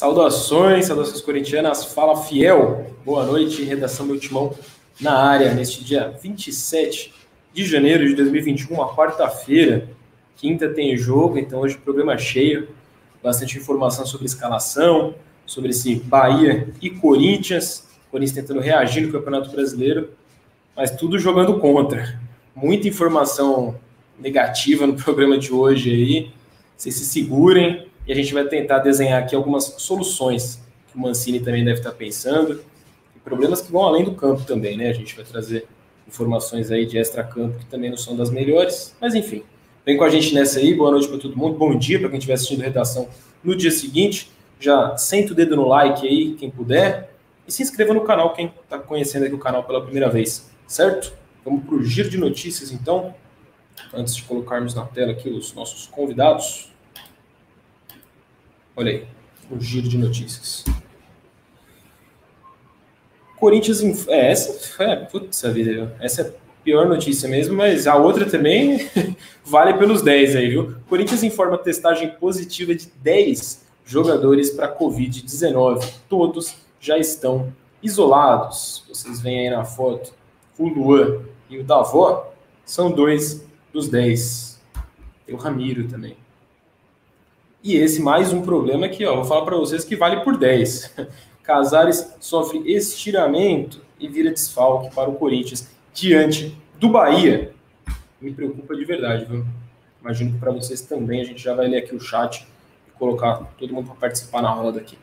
Saudações, saudações corintianas. Fala Fiel. Boa noite, redação meu timão na área neste dia 27 de janeiro de 2021, uma quarta-feira. Quinta tem jogo, então hoje programa cheio. Bastante informação sobre escalação, sobre esse Bahia e Corinthians. Corinthians tentando reagir no Campeonato Brasileiro, mas tudo jogando contra. Muita informação negativa no programa de hoje aí. Vocês se segurem, e a gente vai tentar desenhar aqui algumas soluções que o Mancini também deve estar pensando, e problemas que vão além do campo também, né? A gente vai trazer informações aí de extra-campo que também não são das melhores, mas enfim. Vem com a gente nessa aí, boa noite para todo mundo, bom dia para quem estiver assistindo a redação no dia seguinte. Já senta o dedo no like aí, quem puder, e se inscreva no canal, quem está conhecendo aqui o canal pela primeira vez, certo? Vamos para o giro de notícias então, antes de colocarmos na tela aqui os nossos convidados. Olha aí, o giro de notícias. Corinthians. Inf... É, essa é, putz, vida, essa é a pior notícia mesmo, mas a outra também vale pelos 10 aí, viu? Corinthians informa testagem positiva de 10 jogadores para Covid-19. Todos já estão isolados. Vocês veem aí na foto o Luan e o Davó são dois dos 10. Tem o Ramiro também. E esse mais um problema aqui, ó, vou falar para vocês que vale por 10. Casares sofre estiramento e vira desfalque para o Corinthians diante do Bahia. Me preocupa de verdade, viu? Imagino que para vocês também a gente já vai ler aqui o chat e colocar todo mundo para participar na roda aqui.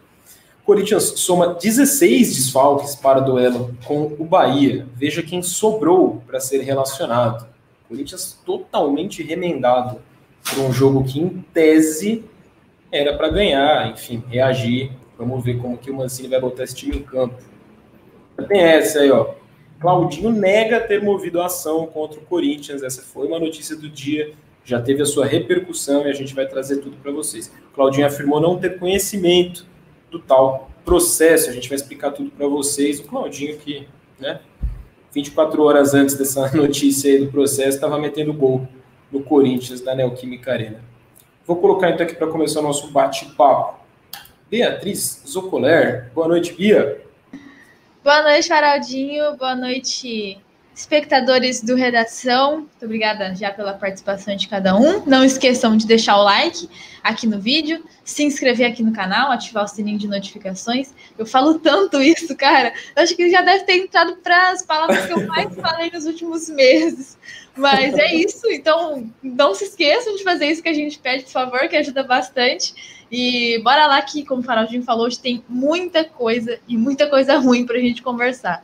Corinthians soma 16 desfalques para duelo com o Bahia. Veja quem sobrou para ser relacionado. Corinthians totalmente remendado por um jogo que, em tese, era para ganhar, enfim, reagir. Vamos ver como que o Mancini vai botar esse time em campo. Tem essa aí, ó. Claudinho nega ter movido a ação contra o Corinthians. Essa foi uma notícia do dia, já teve a sua repercussão e a gente vai trazer tudo para vocês. Claudinho afirmou não ter conhecimento do tal processo. A gente vai explicar tudo para vocês. O Claudinho que, né, 24 horas antes dessa notícia aí do processo, estava metendo gol no Corinthians da Neoquímica Arena. Vou colocar então aqui para começar o nosso bate-papo. Beatriz Zocoler, boa noite, Bia. Boa noite, Faraldinho. Boa noite, espectadores do Redação. Muito obrigada já pela participação de cada um. Não esqueçam de deixar o like aqui no vídeo, se inscrever aqui no canal, ativar o sininho de notificações. Eu falo tanto isso, cara. Eu acho que já deve ter entrado para as palavras que eu mais falei nos últimos meses. Mas é isso. Então, não se esqueçam de fazer isso que a gente pede, por favor, que ajuda bastante. E bora lá que, como o Faraldinho falou, hoje tem muita coisa e muita coisa ruim para a gente conversar.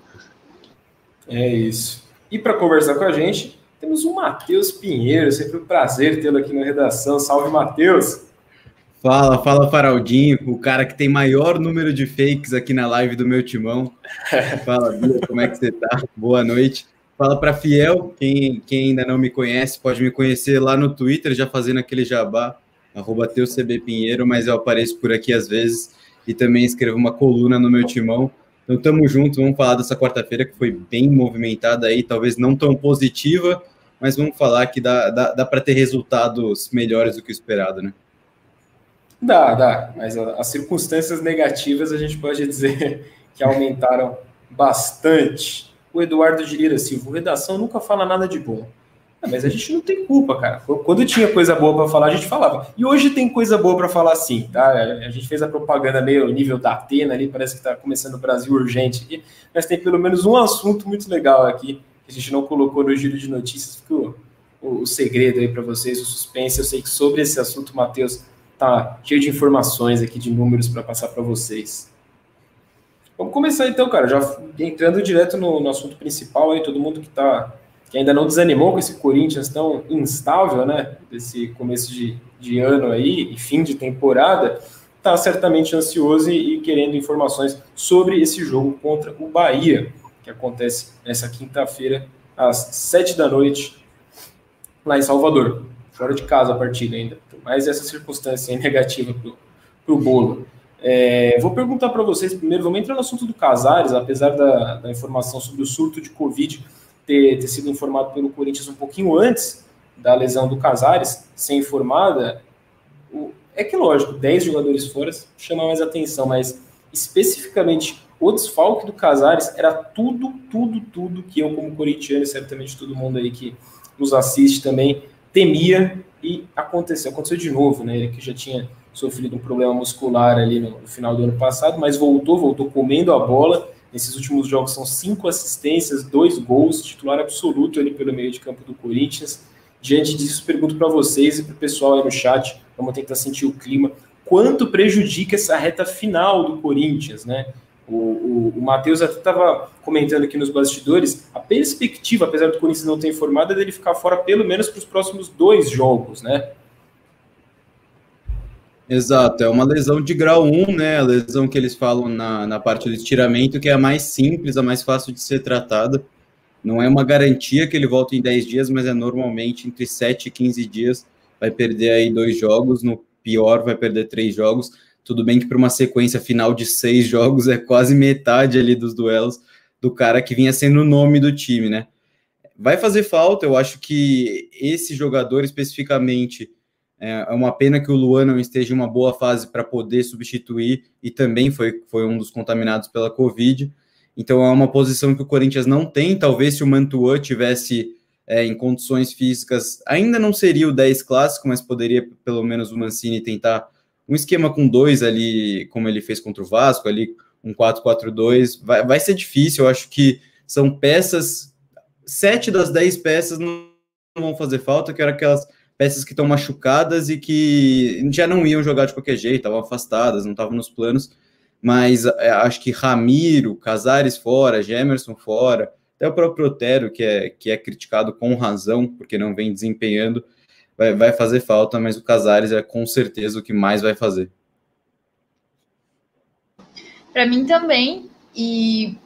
É isso. E para conversar com a gente, temos o Matheus Pinheiro. Sempre um prazer tê-lo aqui na redação. Salve, Matheus! Fala, fala Faraldinho, o cara que tem maior número de fakes aqui na live do meu timão. Fala, Bia, como é que você tá? Boa noite. Fala para Fiel, quem, quem ainda não me conhece, pode me conhecer lá no Twitter, já fazendo aquele jabá, arroba Pinheiro, mas eu apareço por aqui às vezes e também escrevo uma coluna no meu timão. Então tamo junto, vamos falar dessa quarta-feira que foi bem movimentada aí, talvez não tão positiva, mas vamos falar que dá, dá, dá para ter resultados melhores do que o esperado, né? Dá, dá, mas as circunstâncias negativas a gente pode dizer que aumentaram bastante o Eduardo de Lira Silva, redação nunca fala nada de bom. Ah, mas a gente não tem culpa, cara. Quando tinha coisa boa para falar, a gente falava. E hoje tem coisa boa para falar sim, tá? A gente fez a propaganda meio nível da Atena ali, parece que está começando o Brasil urgente aqui, mas tem pelo menos um assunto muito legal aqui que a gente não colocou no giro de notícias, ficou o, o segredo aí para vocês, o suspense. Eu sei que sobre esse assunto, Matheus tá cheio de informações aqui, de números para passar para vocês. Vamos começar então, cara, já entrando direto no, no assunto principal aí, todo mundo que tá que ainda não desanimou com esse Corinthians tão instável, né, desse começo de, de ano aí e fim de temporada, tá certamente ansioso e, e querendo informações sobre esse jogo contra o Bahia, que acontece nessa quinta-feira às sete da noite lá em Salvador, fora de casa a partida ainda. Mas essa circunstância é negativa para o bolo. É, vou perguntar para vocês primeiro, vamos entrar no assunto do Casares, apesar da, da informação sobre o surto de Covid ter, ter, sido informado pelo Corinthians um pouquinho antes da lesão do Casares, ser informada, o, é que lógico, 10 jogadores fora chama mais atenção, mas especificamente o desfalque do Casares era tudo, tudo, tudo que eu, como corintiano, e certamente todo mundo aí que nos assiste também, temia e aconteceu. Aconteceu de novo, né? Ele que já tinha sofrido um problema muscular ali no, no final do ano passado, mas voltou, voltou comendo a bola. Nesses últimos jogos são cinco assistências, dois gols, titular absoluto ali pelo meio de campo do Corinthians. Diante disso, pergunto para vocês e para o pessoal aí no chat, vamos tentar sentir o clima. Quanto prejudica essa reta final do Corinthians, né? O, o, o Matheus até estava comentando aqui nos bastidores, a perspectiva, apesar do Corinthians não ter informado, é dele ficar fora pelo menos para os próximos dois jogos, né? Exato, é uma lesão de grau 1, né? A lesão que eles falam na, na parte do estiramento, que é a mais simples, a mais fácil de ser tratada. Não é uma garantia que ele volte em 10 dias, mas é normalmente entre 7 e 15 dias. Vai perder aí dois jogos, no pior vai perder três jogos. Tudo bem que para uma sequência final de seis jogos é quase metade ali dos duelos do cara que vinha sendo o nome do time, né? Vai fazer falta, eu acho que esse jogador especificamente é, é uma pena que o Luan não esteja em uma boa fase para poder substituir e também foi, foi um dos contaminados pela Covid. Então é uma posição que o Corinthians não tem. Talvez se o Mantua tivesse é, em condições físicas, ainda não seria o 10 clássico, mas poderia pelo menos o Mancini tentar um esquema com dois ali, como ele fez contra o Vasco, ali um 4-4-2, vai, vai ser difícil. Eu acho que são peças, sete das dez peças não vão fazer falta, que eram aquelas peças que estão machucadas e que já não iam jogar de qualquer jeito, estavam afastadas, não estavam nos planos. Mas é, acho que Ramiro, Casares fora, Gemerson fora, até o próprio Otero, que é, que é criticado com razão, porque não vem desempenhando, vai, vai fazer falta, mas o Casares é com certeza o que mais vai fazer. Para mim também. E,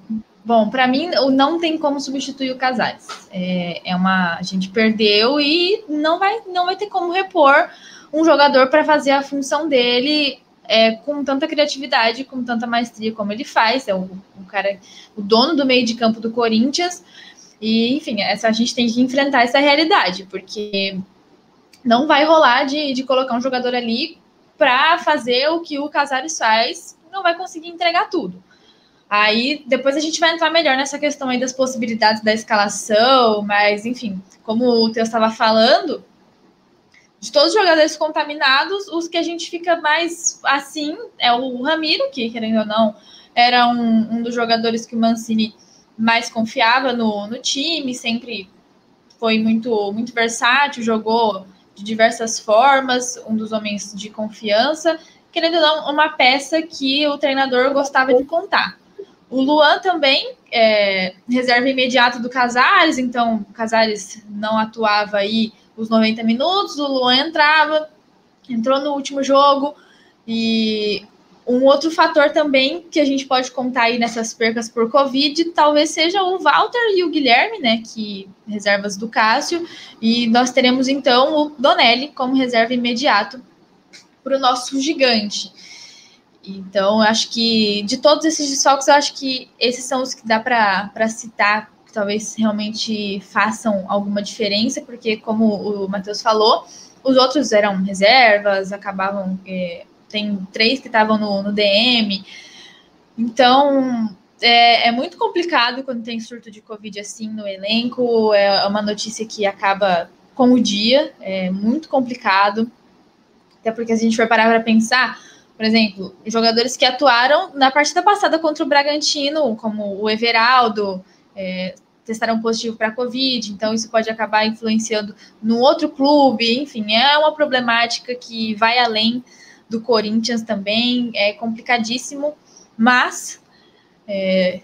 bom, para mim não tem como substituir o Casares. É, é uma. A gente perdeu e não vai, não vai ter como repor um jogador para fazer a função dele é, com tanta criatividade, com tanta maestria como ele faz. É o, o, cara, o dono do meio de campo do Corinthians. E, enfim, essa, a gente tem que enfrentar essa realidade, porque não vai rolar de, de colocar um jogador ali para fazer o que o Casares faz, não vai conseguir entregar tudo. Aí depois a gente vai entrar melhor nessa questão aí das possibilidades da escalação, mas enfim, como o Teu estava falando, de todos os jogadores contaminados, os que a gente fica mais assim é o Ramiro, que querendo ou não, era um, um dos jogadores que o Mancini mais confiava no, no time, sempre foi muito, muito versátil, jogou de diversas formas, um dos homens de confiança, querendo ou não, uma peça que o treinador gostava de contar. O Luan também é reserva imediato do Casares, então o Casares não atuava aí os 90 minutos, o Luan entrava, entrou no último jogo e um outro fator também que a gente pode contar aí nessas percas por Covid, talvez seja o Walter e o Guilherme, né, que reservas do Cássio, e nós teremos então o Donelli como reserva imediato para o nosso gigante. Então, acho que de todos esses desfalques, eu acho que esses são os que dá para citar, que talvez realmente façam alguma diferença, porque, como o Matheus falou, os outros eram reservas, acabavam é, tem três que estavam no, no, DM. Então, é, é, muito complicado quando tem surto de Covid assim no elenco. É uma notícia que acaba com o dia, é muito complicado. Até porque se a gente for parar para pensar, por exemplo, jogadores que atuaram na partida passada contra o Bragantino, como o Everaldo, é, testaram positivo para Covid, então isso pode acabar influenciando no outro clube, enfim, é uma problemática que vai além do Corinthians também, é complicadíssimo, mas é,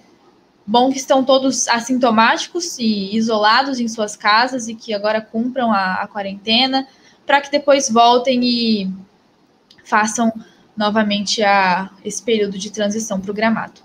bom que estão todos assintomáticos e isolados em suas casas e que agora cumpram a, a quarentena, para que depois voltem e façam novamente a, esse período de transição programado.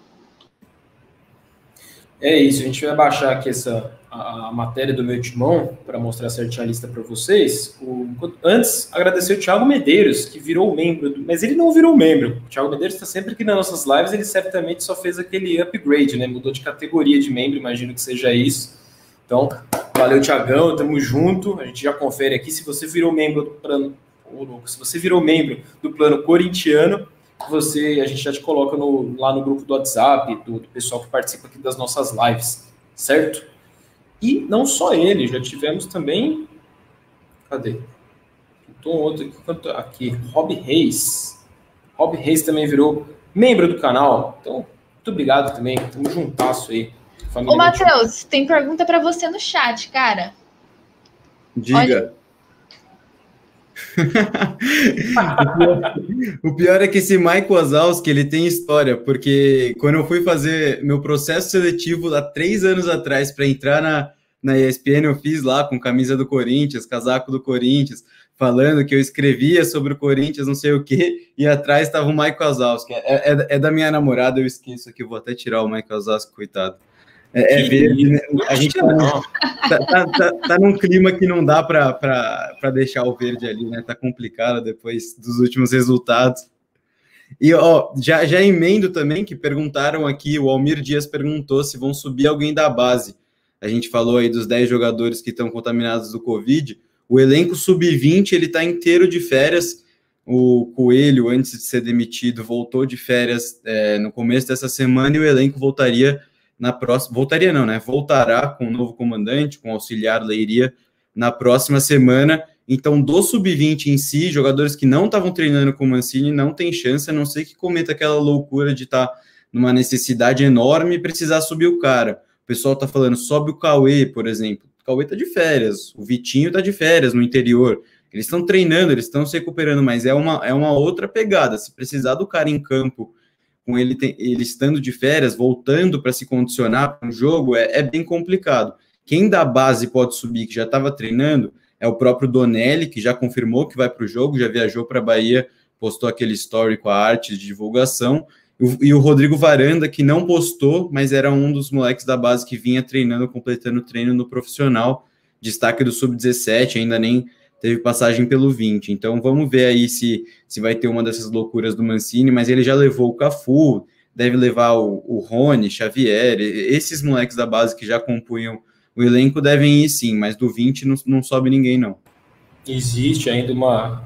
É isso, a gente vai baixar aqui essa a, a matéria do meu timão para mostrar certinho a lista para vocês. O, antes, agradecer o Thiago Medeiros, que virou membro, do, mas ele não virou membro. O Thiago Medeiros está sempre aqui nas nossas lives, ele certamente só fez aquele upgrade, né? Mudou de categoria de membro, imagino que seja isso. Então, valeu, Tiagão, tamo junto. A gente já confere aqui. Se você virou membro Ô, louco, se você virou membro do plano corintiano, você, a gente já te coloca no, lá no grupo do WhatsApp, do, do pessoal que participa aqui das nossas lives, certo? E não só ele, já tivemos também. Cadê? Tô outro aqui, aqui, Rob Reis. Rob Reis também virou membro do canal. Então, muito obrigado também. Tamo juntasso aí. Ô, Matheus, tem pergunta para você no chat, cara. Diga. Olha, o pior é que esse Mike Wazowski, ele tem história, porque quando eu fui fazer meu processo seletivo há três anos atrás para entrar na, na ESPN, eu fiz lá com camisa do Corinthians, casaco do Corinthians, falando que eu escrevia sobre o Corinthians, não sei o quê, e atrás estava o Mike Wazowski. É, é, é, da minha namorada, eu esqueço aqui, vou até tirar o Mike Wazowski, coitado. É, é verde, né? A gente tá, tá, tá, tá, tá num clima que não dá para deixar o verde ali, né? Tá complicado depois dos últimos resultados. E ó, já, já emendo também que perguntaram aqui, o Almir Dias perguntou se vão subir alguém da base. A gente falou aí dos 10 jogadores que estão contaminados do Covid. O elenco sub-20 ele está inteiro de férias. O Coelho, antes de ser demitido, voltou de férias é, no começo dessa semana e o elenco voltaria na próxima. Voltaria não, né? Voltará com o novo comandante, com o auxiliar Leiria, na próxima semana. Então, do sub-20 em si, jogadores que não estavam treinando com o Mancini não tem chance, a não ser que cometa aquela loucura de estar tá numa necessidade enorme e precisar subir o cara. O pessoal tá falando, sobe o Cauê, por exemplo. O Cauê tá de férias, o Vitinho tá de férias no interior. Eles estão treinando, eles estão se recuperando, mas é uma, é uma outra pegada. Se precisar do cara em campo com ele, tem, ele estando de férias, voltando para se condicionar para um jogo, é, é, bem complicado. Quem da base pode subir, que já estava treinando, é o próprio Donelli, que já confirmou que vai para o jogo, já viajou para a Bahia, postou aquele story com a arte de divulgação, e o Rodrigo Varanda, que não postou, mas era um dos moleques da base que vinha treinando, completando o treino no profissional, destaque do Sub-17, ainda nem teve passagem pelo 20. Então vamos ver aí se, se vai ter uma dessas loucuras do Mancini, mas ele já levou o Cafu, deve levar o, o Rony, Xavier, esses moleques da base que já compunham o elenco devem ir sim, mas do 20 não, não sobe ninguém, não. Existe ainda uma.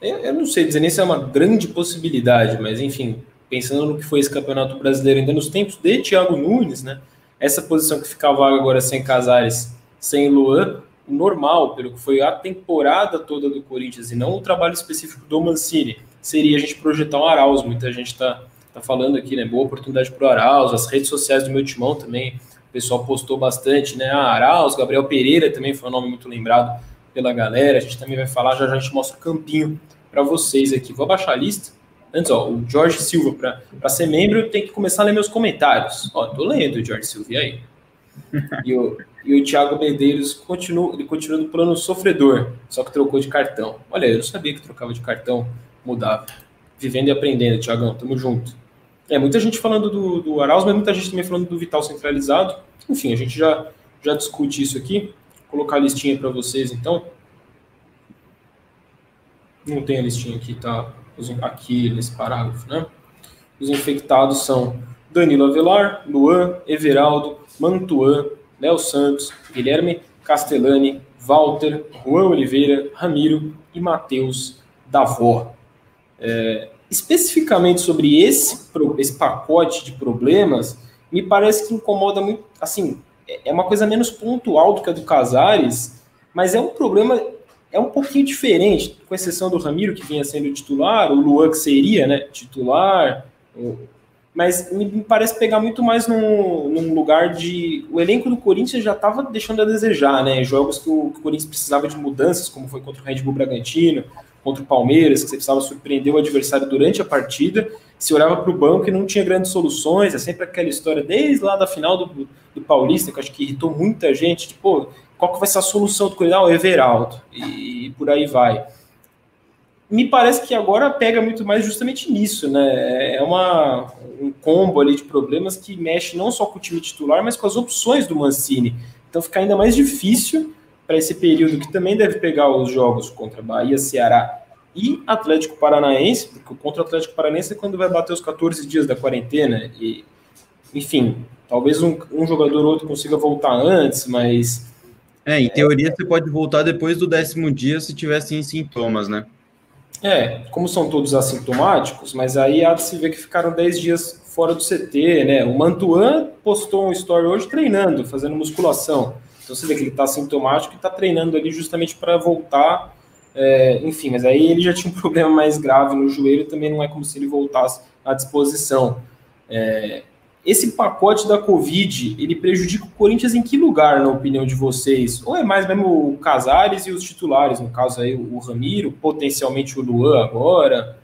Eu não sei dizer nem se é uma grande possibilidade, mas enfim, pensando no que foi esse campeonato brasileiro, ainda nos tempos de Thiago Nunes, né? Essa posição que fica vaga agora sem Casares, sem Luan, normal, pelo que foi a temporada toda do Corinthians e não o trabalho específico do Mancini, seria a gente projetar um Arauz. Muita gente está tá falando aqui, né? Boa oportunidade para o Arauz, as redes sociais do meu timão também, o pessoal postou bastante, né? Ah, Arauz, Gabriel Pereira também foi um nome muito lembrado pela galera. A gente também vai falar, já, já a gente mostra o campinho para vocês aqui. Vou abaixar a lista. Antes, ó, o Jorge Silva, para ser membro, tem que começar a ler meus comentários. Ó, tô lendo o Jorge Silva, e aí? E o, e o Thiago Medeiros continua, ele continua no plano sofredor, só que trocou de cartão. Olha, eu sabia que trocava de cartão, mudava. Vivendo e aprendendo, Thiagão, tamo junto. É, muita gente falando do, do Arauz, mas muita gente também falando do Vital centralizado. Enfim, a gente já, já discute isso aqui. Vou colocar a listinha para vocês, então. Não tem a listinha aqui, tá? Aqui nesse parágrafo, né? Os infectados são Danilo Avelar, Luan, Everaldo, Mantuan, Léo Santos, Guilherme Castellani, Walter, Juan Oliveira, Ramiro e Matheus Davó. É, especificamente sobre esse, esse pacote de problemas, me parece que incomoda muito, assim, é, é uma coisa menos pontual do que a do Casares, mas é um problema, é um pouquinho diferente, com exceção do Ramiro, que vinha sendo titular, o Luan, que seria né, titular, mas me, parece pegar muito mais num, num, lugar de. O elenco do Corinthians já estava deixando a desejar, né? Jogos que o, que o, Corinthians precisava de mudanças, como foi contra o Red Bull Bragantino, contra o Palmeiras, que você precisava surpreender o adversário durante a partida. Se olhava para o banco e não tinha grandes soluções, é sempre aquela história, desde lá da final do, do Paulista, que acho que irritou muita gente, tipo, qual que vai ser a solução do Corinthians? Ah, o Everaldo, e, e por aí vai me parece que agora pega muito mais justamente nisso, né? É uma, um combo ali de problemas que mexe não só com o time titular, mas com as opções do Mancini. Então fica ainda mais difícil para esse período que também deve pegar os jogos contra Bahia, Ceará e Atlético Paranaense, porque contra o Atlético Paranaense é quando vai bater os 14 dias da quarentena. E, enfim, talvez um, um jogador ou outro consiga voltar antes, mas. É, em teoria é... você pode voltar depois do décimo dia se tiver sim sintomas, né? É, como são todos assintomáticos, mas aí há de se ver que ficaram 10 dias fora do CT, né? O Mantuan postou um story hoje treinando, fazendo musculação. Então você vê que ele está sintomático e está treinando ali justamente para voltar. É, enfim, mas aí ele já tinha um problema mais grave no joelho, também não é como se ele voltasse à disposição. É, esse pacote da Covid, ele prejudica o Corinthians em que lugar, na opinião de vocês? Ou é mais mesmo o Casares e os titulares, no caso aí o Ramiro, potencialmente o Luan agora?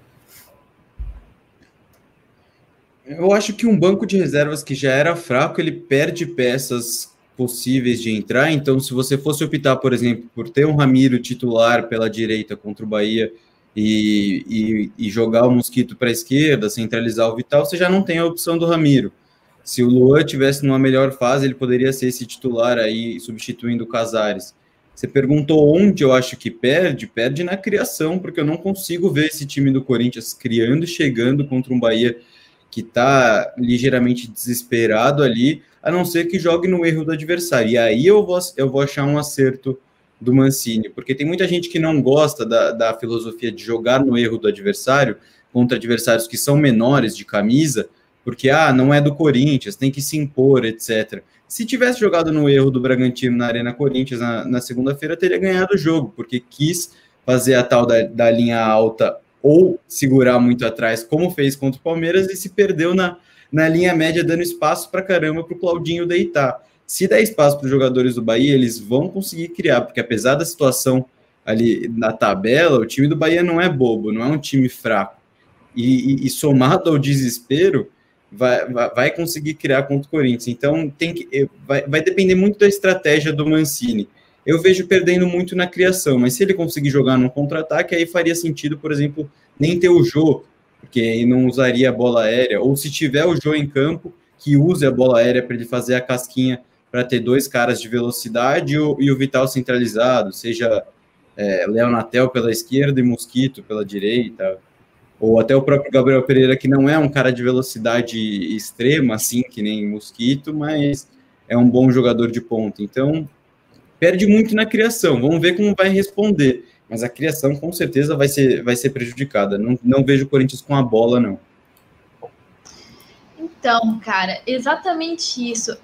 Eu acho que um banco de reservas que já era fraco, ele perde peças possíveis de entrar. Então, se você fosse optar, por exemplo, por ter um Ramiro titular pela direita contra o Bahia e, e, e jogar o Mosquito para a esquerda, centralizar o Vital, você já não tem a opção do Ramiro. Se o Luan tivesse numa melhor fase, ele poderia ser esse titular aí, substituindo o Casares. Você perguntou onde eu acho que perde? Perde na criação, porque eu não consigo ver esse time do Corinthians criando e chegando contra um Bahia que está ligeiramente desesperado ali, a não ser que jogue no erro do adversário. E aí eu vou, eu vou achar um acerto do Mancini, porque tem muita gente que não gosta da, da filosofia de jogar no erro do adversário contra adversários que são menores de camisa, porque ah, não é do Corinthians, tem que se impor, etc. Se tivesse jogado no erro do Bragantino na Arena Corinthians na, na segunda-feira, teria ganhado o jogo, porque quis fazer a tal da, da linha alta ou segurar muito atrás, como fez contra o Palmeiras, e se perdeu na, na linha média, dando espaço para caramba para o Claudinho deitar. Se der espaço para os jogadores do Bahia, eles vão conseguir criar, porque apesar da situação ali na tabela, o time do Bahia não é bobo, não é um time fraco. E, e, e somado ao desespero, vai, vai, conseguir criar contra o Corinthians. Então tem que, eh, vai, vai depender muito da estratégia do Mancini. Eu vejo perdendo muito na criação, mas se ele conseguir jogar no contra-ataque, aí faria sentido, por exemplo, nem ter o Jô, porque aí não usaria a bola aérea, ou se tiver o Jô em campo, que use a bola aérea para ele fazer a casquinha para ter dois caras de velocidade e o, e o Vital centralizado, seja é, Léo Natel pela esquerda e Mosquito pela direita, ou até o próprio Gabriel Pereira, que não é um cara de velocidade extrema, assim, que nem Mosquito, mas é um bom jogador de ponta. Então, perde muito na criação. Vamos ver como vai responder. Mas a criação, com certeza, vai ser, vai ser prejudicada. Não, não vejo o Corinthians com a bola, não. Então, cara, exatamente isso.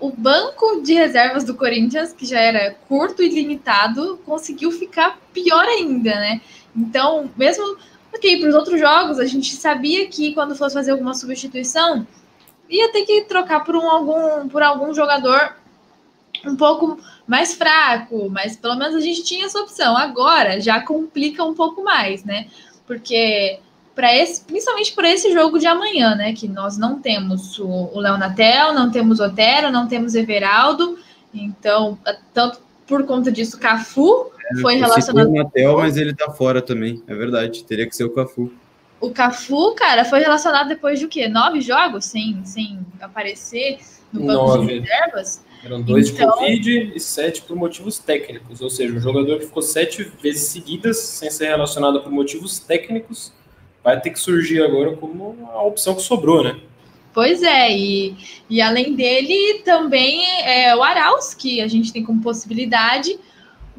O, banco de reservas do Corinthians, que já era curto e limitado, conseguiu ficar pior ainda, né? Então, mesmo ok, para os outros jogos, a gente sabia que quando fosse fazer alguma substituição, ia ter que trocar por, um, algum, por algum jogador um pouco mais fraco, mas pelo menos a gente tinha essa opção. Agora já complica um pouco mais, né? Porque para esse, principalmente para esse jogo de amanhã, né? Que nós não temos o, o Leonatel, não temos Otero, não temos Everaldo. Então, tanto por conta disso, Cafu foi relacionado. O Natel, mas ele tá fora também. É verdade. Teria que ser o Cafu. O Cafu, cara, foi relacionado depois de o quê? Nove jogos sem, sem aparecer no banco Nove. de reservas? Eram dois então... de Covid e sete por motivos técnicos. Ou seja, um jogador que ficou sete vezes seguidas sem ser relacionado por motivos técnicos vai ter que surgir agora como a opção que sobrou, né? Pois é, e, e além dele também é o Arauz, que a gente tem como possibilidade,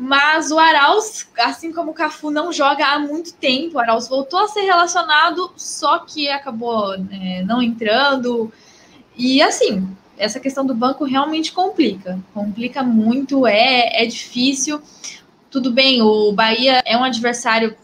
mas o Arauz, assim como o Cafu, não joga há muito tempo. O Arauz voltou a ser relacionado, só que acabou é, não entrando. E assim, essa questão do banco realmente complica. Complica muito, é, é difícil. Tudo bem, o Bahia é um adversário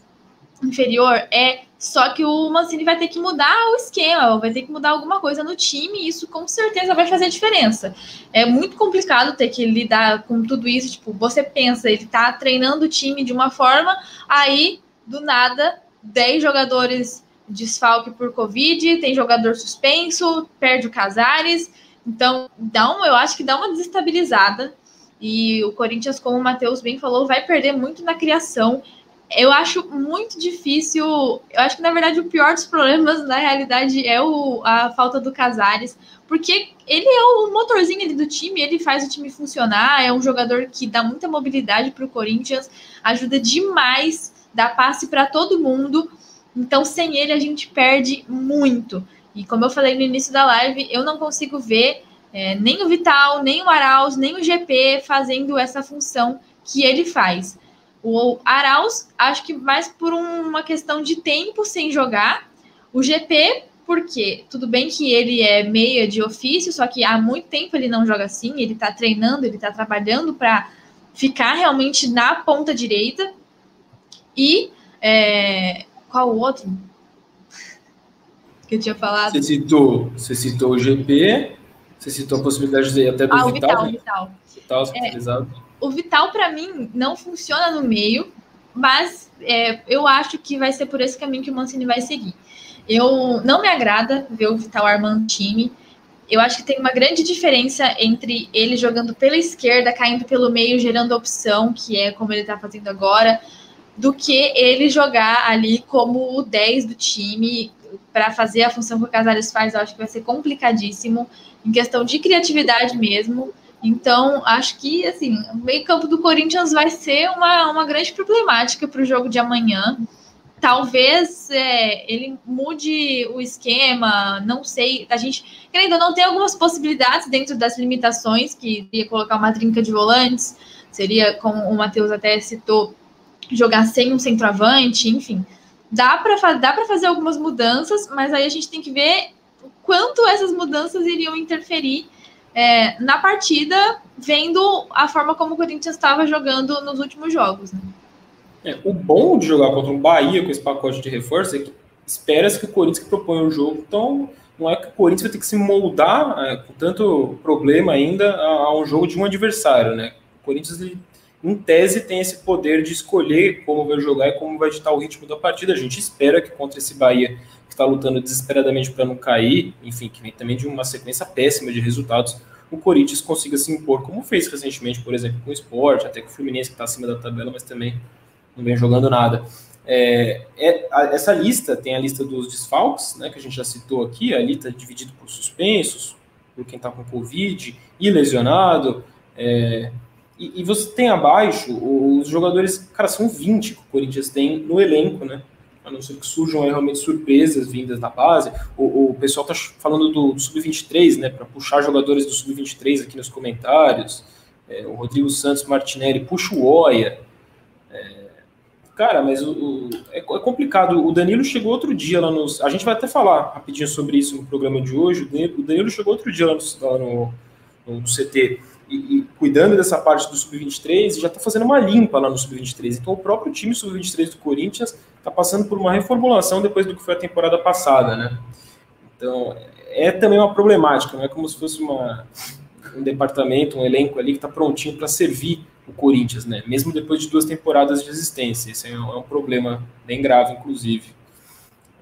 inferior, é só que o Mancini vai ter que mudar o esquema, vai ter que mudar alguma coisa no time, e isso com certeza vai fazer diferença. É muito complicado ter que lidar com tudo isso. Tipo, você pensa, ele tá treinando o time de uma forma, aí, do nada, 10 jogadores desfalque por Covid, tem jogador suspenso, perde o Casares. Então, dá um, eu acho que dá uma desestabilizada. E o Corinthians, como o Matheus bem falou, vai perder muito na criação eu acho muito difícil. Eu acho que, na verdade, o pior dos problemas, na realidade, é o, a falta do Casares, porque ele é o motorzinho do time, ele faz o time funcionar, é um jogador que dá muita mobilidade para o Corinthians, ajuda demais, dá passe para todo mundo. Então, sem ele, a gente perde muito. E como eu falei no início da live, eu não consigo ver é, nem o Vital, nem o Arauz, nem o GP fazendo essa função que ele faz. O Arauz, acho que mais por uma questão de tempo sem jogar. O GP, porque tudo bem que ele é meia de ofício, só que há muito tempo ele não joga assim, ele tá treinando, ele tá trabalhando para ficar realmente na ponta direita. E é, qual o outro? Que eu tinha falado. Você citou, você citou o GP, você citou a possibilidade de até do ah, Vital. Vital, Vital. Vital é, o Vital, para mim, não funciona no meio, mas é, eu acho que vai ser por esse caminho que o Mancini vai seguir. Eu não me agrada ver o Vital armando time. Eu acho que tem uma grande diferença entre ele jogando pela esquerda, caindo pelo meio, gerando opção, que é como ele está fazendo agora, do que ele jogar ali como o 10 do time para fazer a função que o Casares faz. Eu acho que vai ser complicadíssimo, em questão de criatividade mesmo. Então, acho que assim, o meio-campo do Corinthians vai ser uma, uma grande problemática para o jogo de amanhã. Talvez é, ele mude o esquema, não sei. A gente, querendo ou não, tem algumas possibilidades dentro das limitações, que ia colocar uma trinca de volantes, seria, como o Matheus até citou, jogar sem um centroavante, enfim. Dá para dá fazer algumas mudanças, mas aí a gente tem que ver o quanto essas mudanças iriam interferir é, na partida, vendo a forma como o Corinthians estava jogando nos últimos jogos. Né? É, o bom de jogar contra um Bahia com esse pacote de reforço é que espera-se que o Corinthians propõe o jogo, então não é que o Corinthians vai ter que se moldar é, com tanto problema ainda a, a, um jogo de um adversário, né? O Corinthians, ele, em tese, tem esse poder de escolher como vai jogar e como vai ditar o ritmo da partida. A gente espera que contra esse Bahia está lutando desesperadamente para não cair, enfim, que vem também de uma sequência péssima de resultados, o Corinthians consiga se impor, como fez recentemente, por exemplo, com o Sport, até com o Fluminense, que está acima da tabela, mas também não vem jogando nada. É, é, a, essa lista tem a lista dos desfalques, né, que a gente já citou aqui, a lista dividida por suspensos, por quem está com Covid e lesionado. É, e, e, você tem abaixo os jogadores, cara, são 20 que o Corinthians tem no elenco, né? A não ser que surjam realmente surpresas vindas da base. O, o pessoal está falando do, do Sub-23, né, para puxar jogadores do Sub-23 aqui nos comentários. É, o Rodrigo Santos Martinelli puxa o Oia. É, cara, mas o, o é, é, complicado. O Danilo chegou outro dia lá nos. A gente vai até falar rapidinho sobre isso no programa de hoje. O Danilo, o Danilo chegou outro dia lá no, lá no, no CT e, e, cuidando dessa parte do Sub-23 e já está fazendo uma limpa lá no Sub-23. Então o próprio time Sub-23 do Corinthians está passando por uma reformulação depois do que foi a temporada passada, né? Então é também uma problemática, não é como se fosse uma, um departamento, um elenco ali que está prontinho para servir o Corinthians, né? Mesmo depois de duas temporadas de existência. Esse é um, é um problema bem grave, inclusive.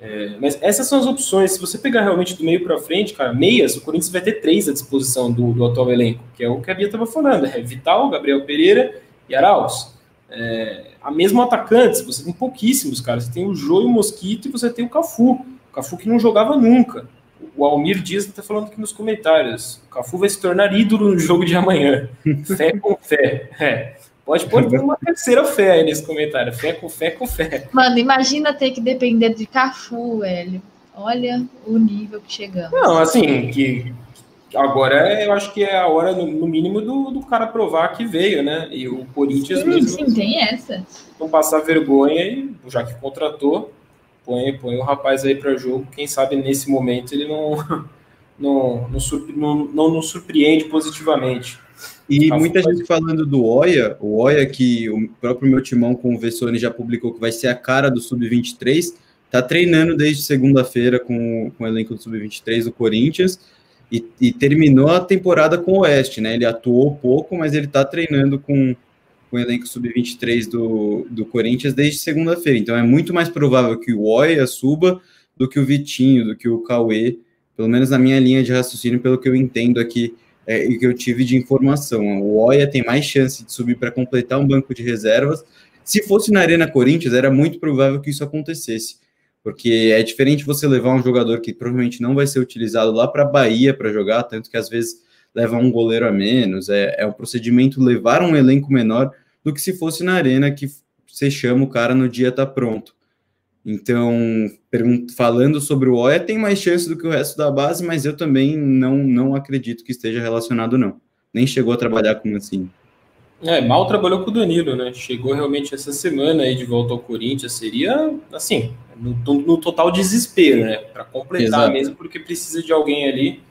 É, mas essas são as opções. Se você pegar realmente do meio para frente, cara, meias, o Corinthians vai ter três à disposição do, do atual elenco, que é o que a Bia estava falando: é Vital, Gabriel Pereira e Arauz. É, a mesma atacantes, você tem pouquíssimos, cara. Você tem o Jô e o Mosquito e você tem o Cafu. O Cafu que não jogava nunca. O Almir Dias está falando aqui nos comentários. O Cafu vai se tornar ídolo no jogo de amanhã. fé com fé. É. Pode pôr uma terceira fé aí nesse comentário. Fé com fé com fé. Mano, imagina ter que depender de Cafu, velho. Olha o nível que chegamos. Não, assim, que agora eu acho que é a hora, no, mínimo, do, do cara provar que veio, né? E o Corinthians sim, mesmo. Sim, tem essa. Não passar vergonha e, já que contratou, põe, põe o rapaz aí para jogo. Quem sabe nesse momento ele não, não, não, não, não nos surpreende positivamente. E muita gente falando do Oia, o Oia que o próprio meu timão com o Vessone já publicou que vai ser a cara do Sub-23, tá treinando desde segunda-feira com, com o elenco do Sub-23 do Corinthians e, e, terminou a temporada com o Oeste, né? Ele atuou pouco, mas ele tá treinando com, com o elenco Sub-23 do, do Corinthians desde segunda-feira. Então é muito mais provável que o Oia suba do que o Vitinho, do que o Cauê, pelo menos na minha linha de raciocínio, pelo que eu entendo aqui é, que eu tive de informação. O Oia tem mais chance de subir para completar um banco de reservas. Se fosse na Arena Corinthians, era muito provável que isso acontecesse, porque é diferente você levar um jogador que provavelmente não vai ser utilizado lá para Bahia para jogar, tanto que às vezes leva um goleiro a menos. É, é um procedimento levar um elenco menor do que se fosse na Arena que você chama o cara no dia tá pronto. Então, falando sobre o Oia, tem mais chance do que o resto da base, mas eu também não, não acredito que esteja relacionado, não. Nem chegou a trabalhar com assim. É, mal trabalhou com o Danilo, né? Chegou realmente essa semana aí de volta ao Corinthians, seria assim, no, no total desespero, né? Para completar Exato. mesmo, porque precisa de alguém ali.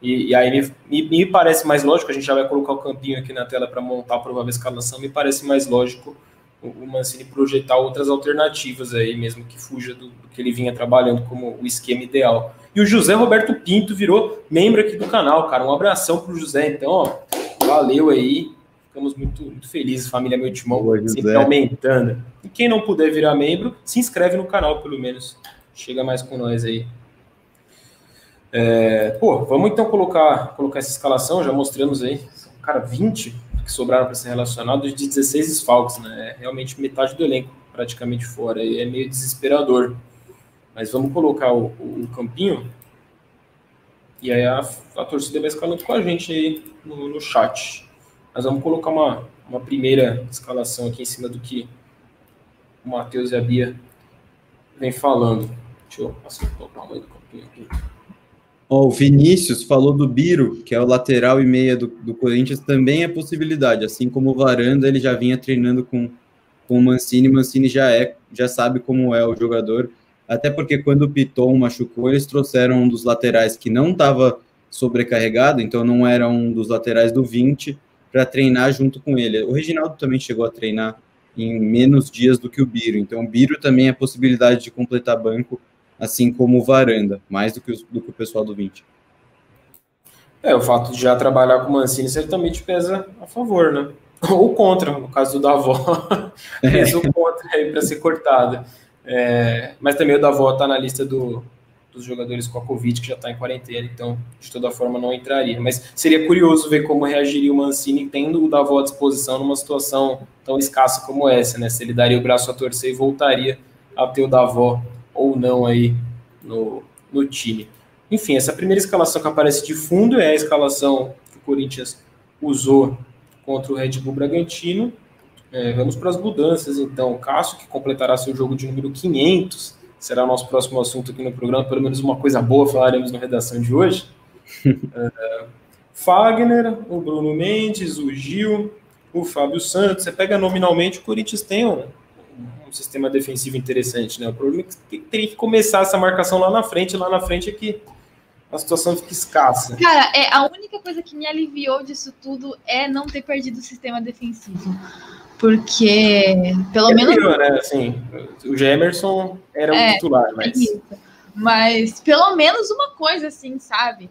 E, e aí me, me, me, parece mais lógico, a gente já vai colocar o campinho aqui na tela para montar a provável escalação, me parece mais lógico o, Mancini projetar outras alternativas aí, mesmo que fuja do, do que ele vinha trabalhando como o esquema ideal. E o José Roberto Pinto virou membro aqui do canal, cara. Um abração pro José, então, ó, valeu aí Ficamos muito, muito felizes, família Meu Timão, Boa, sempre aumentando. E quem não puder virar membro, se inscreve no canal, pelo menos. Chega mais com nós aí. É, pô, vamos então colocar, colocar essa escalação, já mostramos aí. Cara, 20 que sobraram para ser relacionados de 16 desfalques, né? É realmente metade do elenco praticamente fora. E é meio desesperador. Mas vamos colocar o, o, o campinho. E aí a, a torcida vai escalando com a gente aí no, no chat. Mas vamos colocar uma, uma primeira escalação aqui em cima do que o Matheus e a Bia vem falando. Deixa eu acertar o tamanho do campinho aqui. Oh, o Vinícius falou do Biro, que é o lateral e meia do, do Corinthians, também é possibilidade. Assim como o Varanda, ele já vinha treinando com, com o Mancini. Mancini já é, já sabe como é o jogador. Até porque quando o Piton machucou, eles trouxeram um dos laterais que não estava sobrecarregado, então não era um dos laterais do 20, para treinar junto com ele. O Reginaldo também chegou a treinar em menos dias do que o Biro, então o Biro também é possibilidade de completar banco, assim como o Varanda, mais do que, o, do que o pessoal do 20. É, o fato de já trabalhar com o Mancini certamente pesa a favor, né? Ou contra, no caso do Davó, pesa o contra aí para ser cortado. É, mas também o Davó está na lista do, dos jogadores com a Covid, que já está em quarentena, então de toda forma não entraria. Mas seria curioso ver como reagiria o Mancini tendo o Davó à disposição numa situação tão escassa como essa, né? Se ele daria o braço a torcer e voltaria a ter o Davó ou não aí no, no time. Enfim, essa primeira escalação que aparece de fundo é a escalação que o Corinthians usou contra o Red Bull Bragantino. É, vamos para as mudanças, então. Cássio, que completará seu jogo de número 500 será o nosso próximo assunto aqui no programa, pelo menos uma coisa boa falaremos na redação de hoje. uh, Fagner, o Bruno Mendes, o Gil, o Fábio Santos. Você pega nominalmente, o Corinthians tem um, um sistema defensivo interessante, né? O problema é que teria que começar essa marcação lá na frente, lá na frente é que a situação fica escassa. Cara, é, a única coisa que me aliviou disso tudo é não ter perdido o sistema defensivo. Porque, pelo é menos. Pior, né? assim, o Gemerson era é, um titular, mas. Isso. Mas pelo menos uma coisa assim, sabe?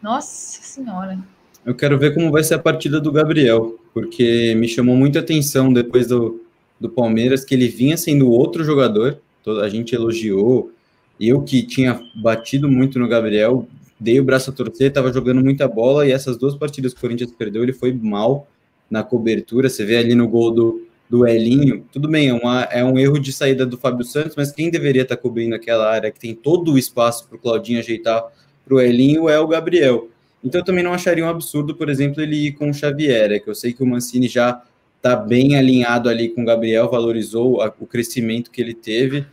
Nossa Senhora. Eu quero ver como vai ser a partida do Gabriel, porque me chamou muita atenção depois do, do Palmeiras que ele vinha sendo outro jogador. A gente elogiou. Eu que tinha batido muito no Gabriel, dei o braço a torcer, estava jogando muita bola e essas duas partidas que o Corinthians perdeu, ele foi mal na cobertura. Você vê ali no gol do, do Elinho, tudo bem, é, uma, é um erro de saída do Fábio Santos, mas quem deveria estar tá cobrindo aquela área que tem todo o espaço para o Claudinho ajeitar para o Elinho é o Gabriel. Então eu também não acharia um absurdo, por exemplo, ele ir com o Xavier, é que eu sei que o Mancini já está bem alinhado ali com o Gabriel, valorizou a, o crescimento que ele teve.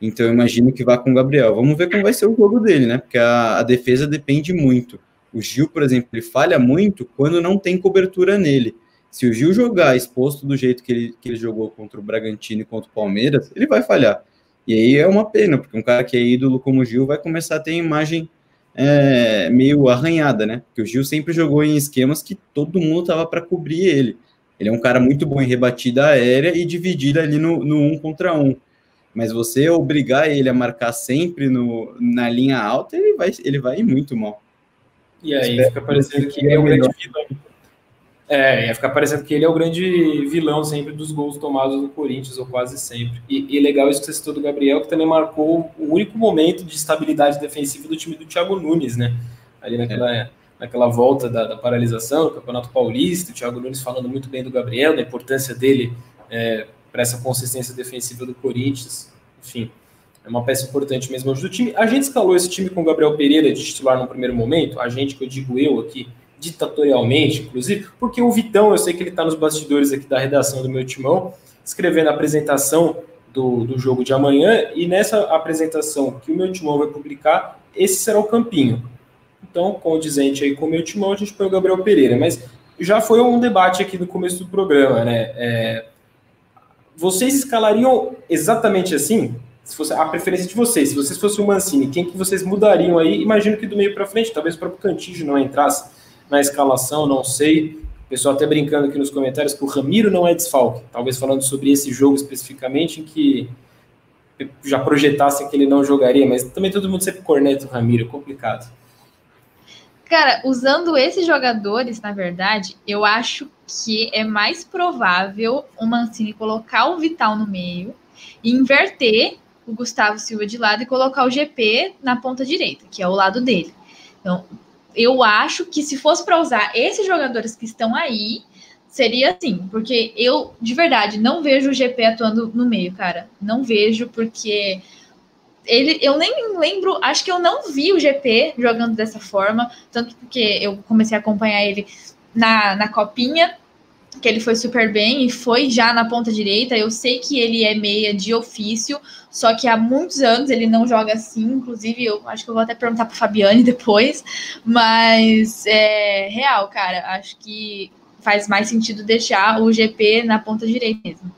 Então eu imagino que vá com o Gabriel. Vamos ver como vai ser o jogo dele, né? Porque a, a defesa depende muito. O Gil, por exemplo, ele falha muito quando não tem cobertura nele. Se o Gil jogar exposto do jeito que ele, que ele jogou contra o Bragantino e contra o Palmeiras, ele vai falhar. E aí é uma pena, porque um cara que é ídolo como o Gil vai começar a ter imagem é, meio arranhada, né? Porque o Gil sempre jogou em esquemas que todo mundo tava para cobrir ele. Ele é um cara muito bom em rebatida aérea e dividida ali no, no um contra um. Mas você obrigar ele a marcar sempre no, na linha alta, ele vai, ele vai ir muito mal. E aí Espero fica parecendo que, que é o grande vilão é, ia ficar parecendo que ele é o grande vilão sempre dos gols tomados do Corinthians, ou quase sempre. E, e legal isso que você citou do Gabriel, que também marcou o único momento de estabilidade defensiva do time do Thiago Nunes, né? Ali naquela, é. Naquela volta da, da, paralisação do Campeonato Paulista, o Thiago Nunes falando muito bem do Gabriel, da importância dele é, para essa consistência defensiva do Corinthians. Enfim, é uma peça importante mesmo do time. A gente escalou esse time com o Gabriel Pereira de titular no primeiro momento, a gente que eu digo eu aqui, ditatorialmente, inclusive, porque o Vitão, eu sei que ele está nos bastidores aqui da redação do meu timão, escrevendo a apresentação do, do jogo de amanhã, e nessa apresentação que o meu timão vai publicar, esse será o campinho. Então, condizente aí com o meu timão, a gente põe o Gabriel Pereira, mas já foi um debate aqui no começo do programa, né? É, vocês escalariam exatamente assim? Se fosse a preferência de vocês, se vocês fossem o Mancini, quem que vocês mudariam aí? Imagino que do meio para frente, talvez o próprio Cantígio não entrasse na escalação, não sei. O pessoal até brincando aqui nos comentários que o Ramiro não é desfalque. Talvez falando sobre esse jogo especificamente, em que já projetassem que ele não jogaria, mas também todo mundo sempre corneta o Ramiro, é complicado. Cara, usando esses jogadores, na verdade, eu acho que é mais provável o Mancini colocar o Vital no meio e inverter o Gustavo Silva de lado e colocar o GP na ponta direita, que é o lado dele. Então, eu acho que se fosse para usar esses jogadores que estão aí, seria assim, porque eu, de verdade, não vejo o GP atuando no meio, cara. Não vejo, porque ele, eu nem lembro, acho que eu não vi o GP jogando dessa forma, tanto porque eu comecei a acompanhar ele na, na copinha, que ele foi super bem e foi já na ponta direita. Eu sei que ele é meia de ofício, só que há muitos anos ele não joga assim. Inclusive, eu acho que eu vou até perguntar para Fabiane depois, mas é real, cara. Acho que faz mais sentido deixar o GP na ponta direita mesmo.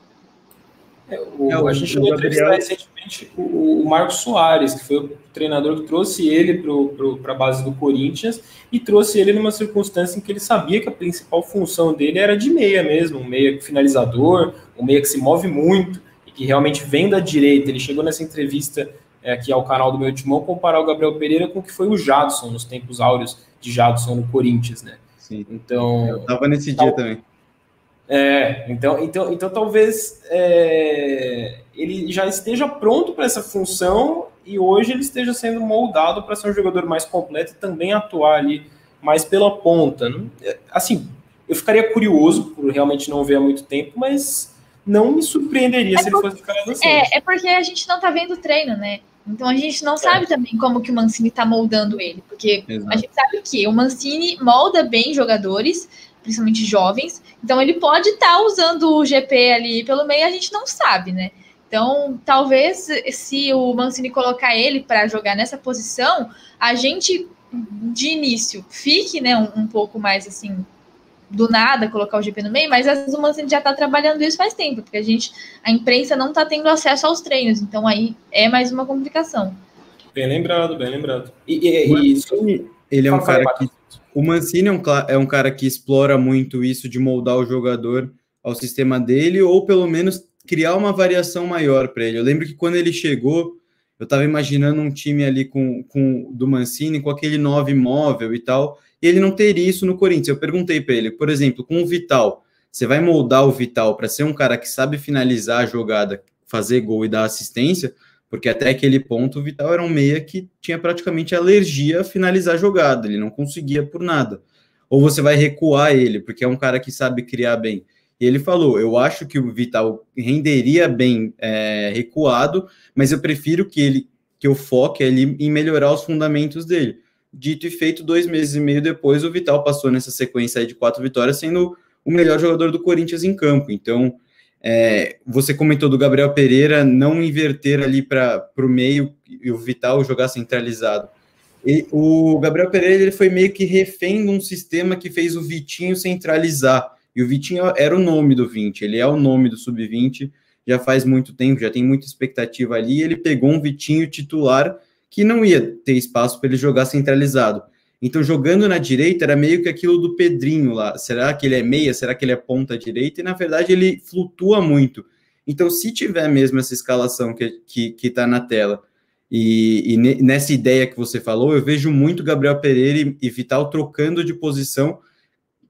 É, o, é, a gente chegou a entrevistar recentemente o, o Marcos Soares, que foi o treinador que trouxe ele para a base do Corinthians e trouxe ele numa circunstância em que ele sabia que a principal função dele era de meia mesmo, um meia finalizador, um meia que se move muito e que realmente vem da direita. Ele chegou nessa entrevista é, aqui ao canal do meu timão comparar o Gabriel Pereira com o que foi o Jadson nos tempos áureos de Jadson no Corinthians, né? Sim. Então, eu estava nesse dia também. É, então, então, então talvez é, ele já esteja pronto para essa função e hoje ele esteja sendo moldado para ser um jogador mais completo e também atuar ali mais pela ponta. É, assim, eu ficaria curioso por realmente não ver há muito tempo, mas não me surpreenderia é se por... ele fosse ficar assim. É, é porque a gente não está vendo o treino, né? Então a gente não é. sabe também como que o Mancini está moldando ele, porque Exato. a gente sabe que o Mancini molda bem jogadores, principalmente jovens. Então ele pode estar tá usando o GP ali pelo meio, a gente não sabe, né? Então, talvez se o Mancini colocar ele para jogar nessa posição, a gente de início fique, né, um, um, pouco mais assim do nada colocar o GP no meio, mas às vezes o Mancini já está trabalhando isso faz tempo, porque a gente, a imprensa não está tendo acesso aos treinos, então aí é mais uma complicação. Bem lembrado, bem lembrado. E, e, e isso, ele é um cara que o Mancini é um, é um cara que explora muito isso de moldar o jogador ao sistema dele, ou pelo menos criar uma variação maior para ele. Eu lembro que quando ele chegou, eu estava imaginando um time ali com, com do Mancini, com aquele 9 móvel e tal, e ele não teria isso no Corinthians. Eu perguntei para ele, por exemplo, com o Vital, você vai moldar o Vital para ser um cara que sabe finalizar a jogada, fazer gol e dar assistência? Porque até aquele ponto o Vital era um meia que tinha praticamente alergia a finalizar a jogada, ele não conseguia por nada. Ou você vai recuar ele, porque é um cara que sabe criar bem. E ele falou: Eu acho que o Vital renderia bem é, recuado, mas eu prefiro que ele que eu foque ali em melhorar os fundamentos dele. Dito e feito, dois meses e meio depois, o Vital passou nessa sequência de quatro vitórias, sendo o melhor jogador do Corinthians em campo. Então, é, você comentou do Gabriel Pereira não inverter ali para o meio e o Vital jogar centralizado. E o Gabriel Pereira ele foi meio que refém de um sistema que fez o Vitinho centralizar. E o Vitinho era o nome do 20, ele é o nome do sub-20 já faz muito tempo, já tem muita expectativa ali. ele pegou um Vitinho titular que não ia ter espaço para ele jogar centralizado. Então, jogando na direita, era meio que aquilo do Pedrinho lá. Será que ele é meia? Será que ele é ponta direita? E, na verdade, ele flutua muito. Então, se tiver mesmo essa escalação que está que, que tá na tela, e, e, nessa ideia que você falou, eu vejo muito Gabriel Pereira e, e Vital trocando de posição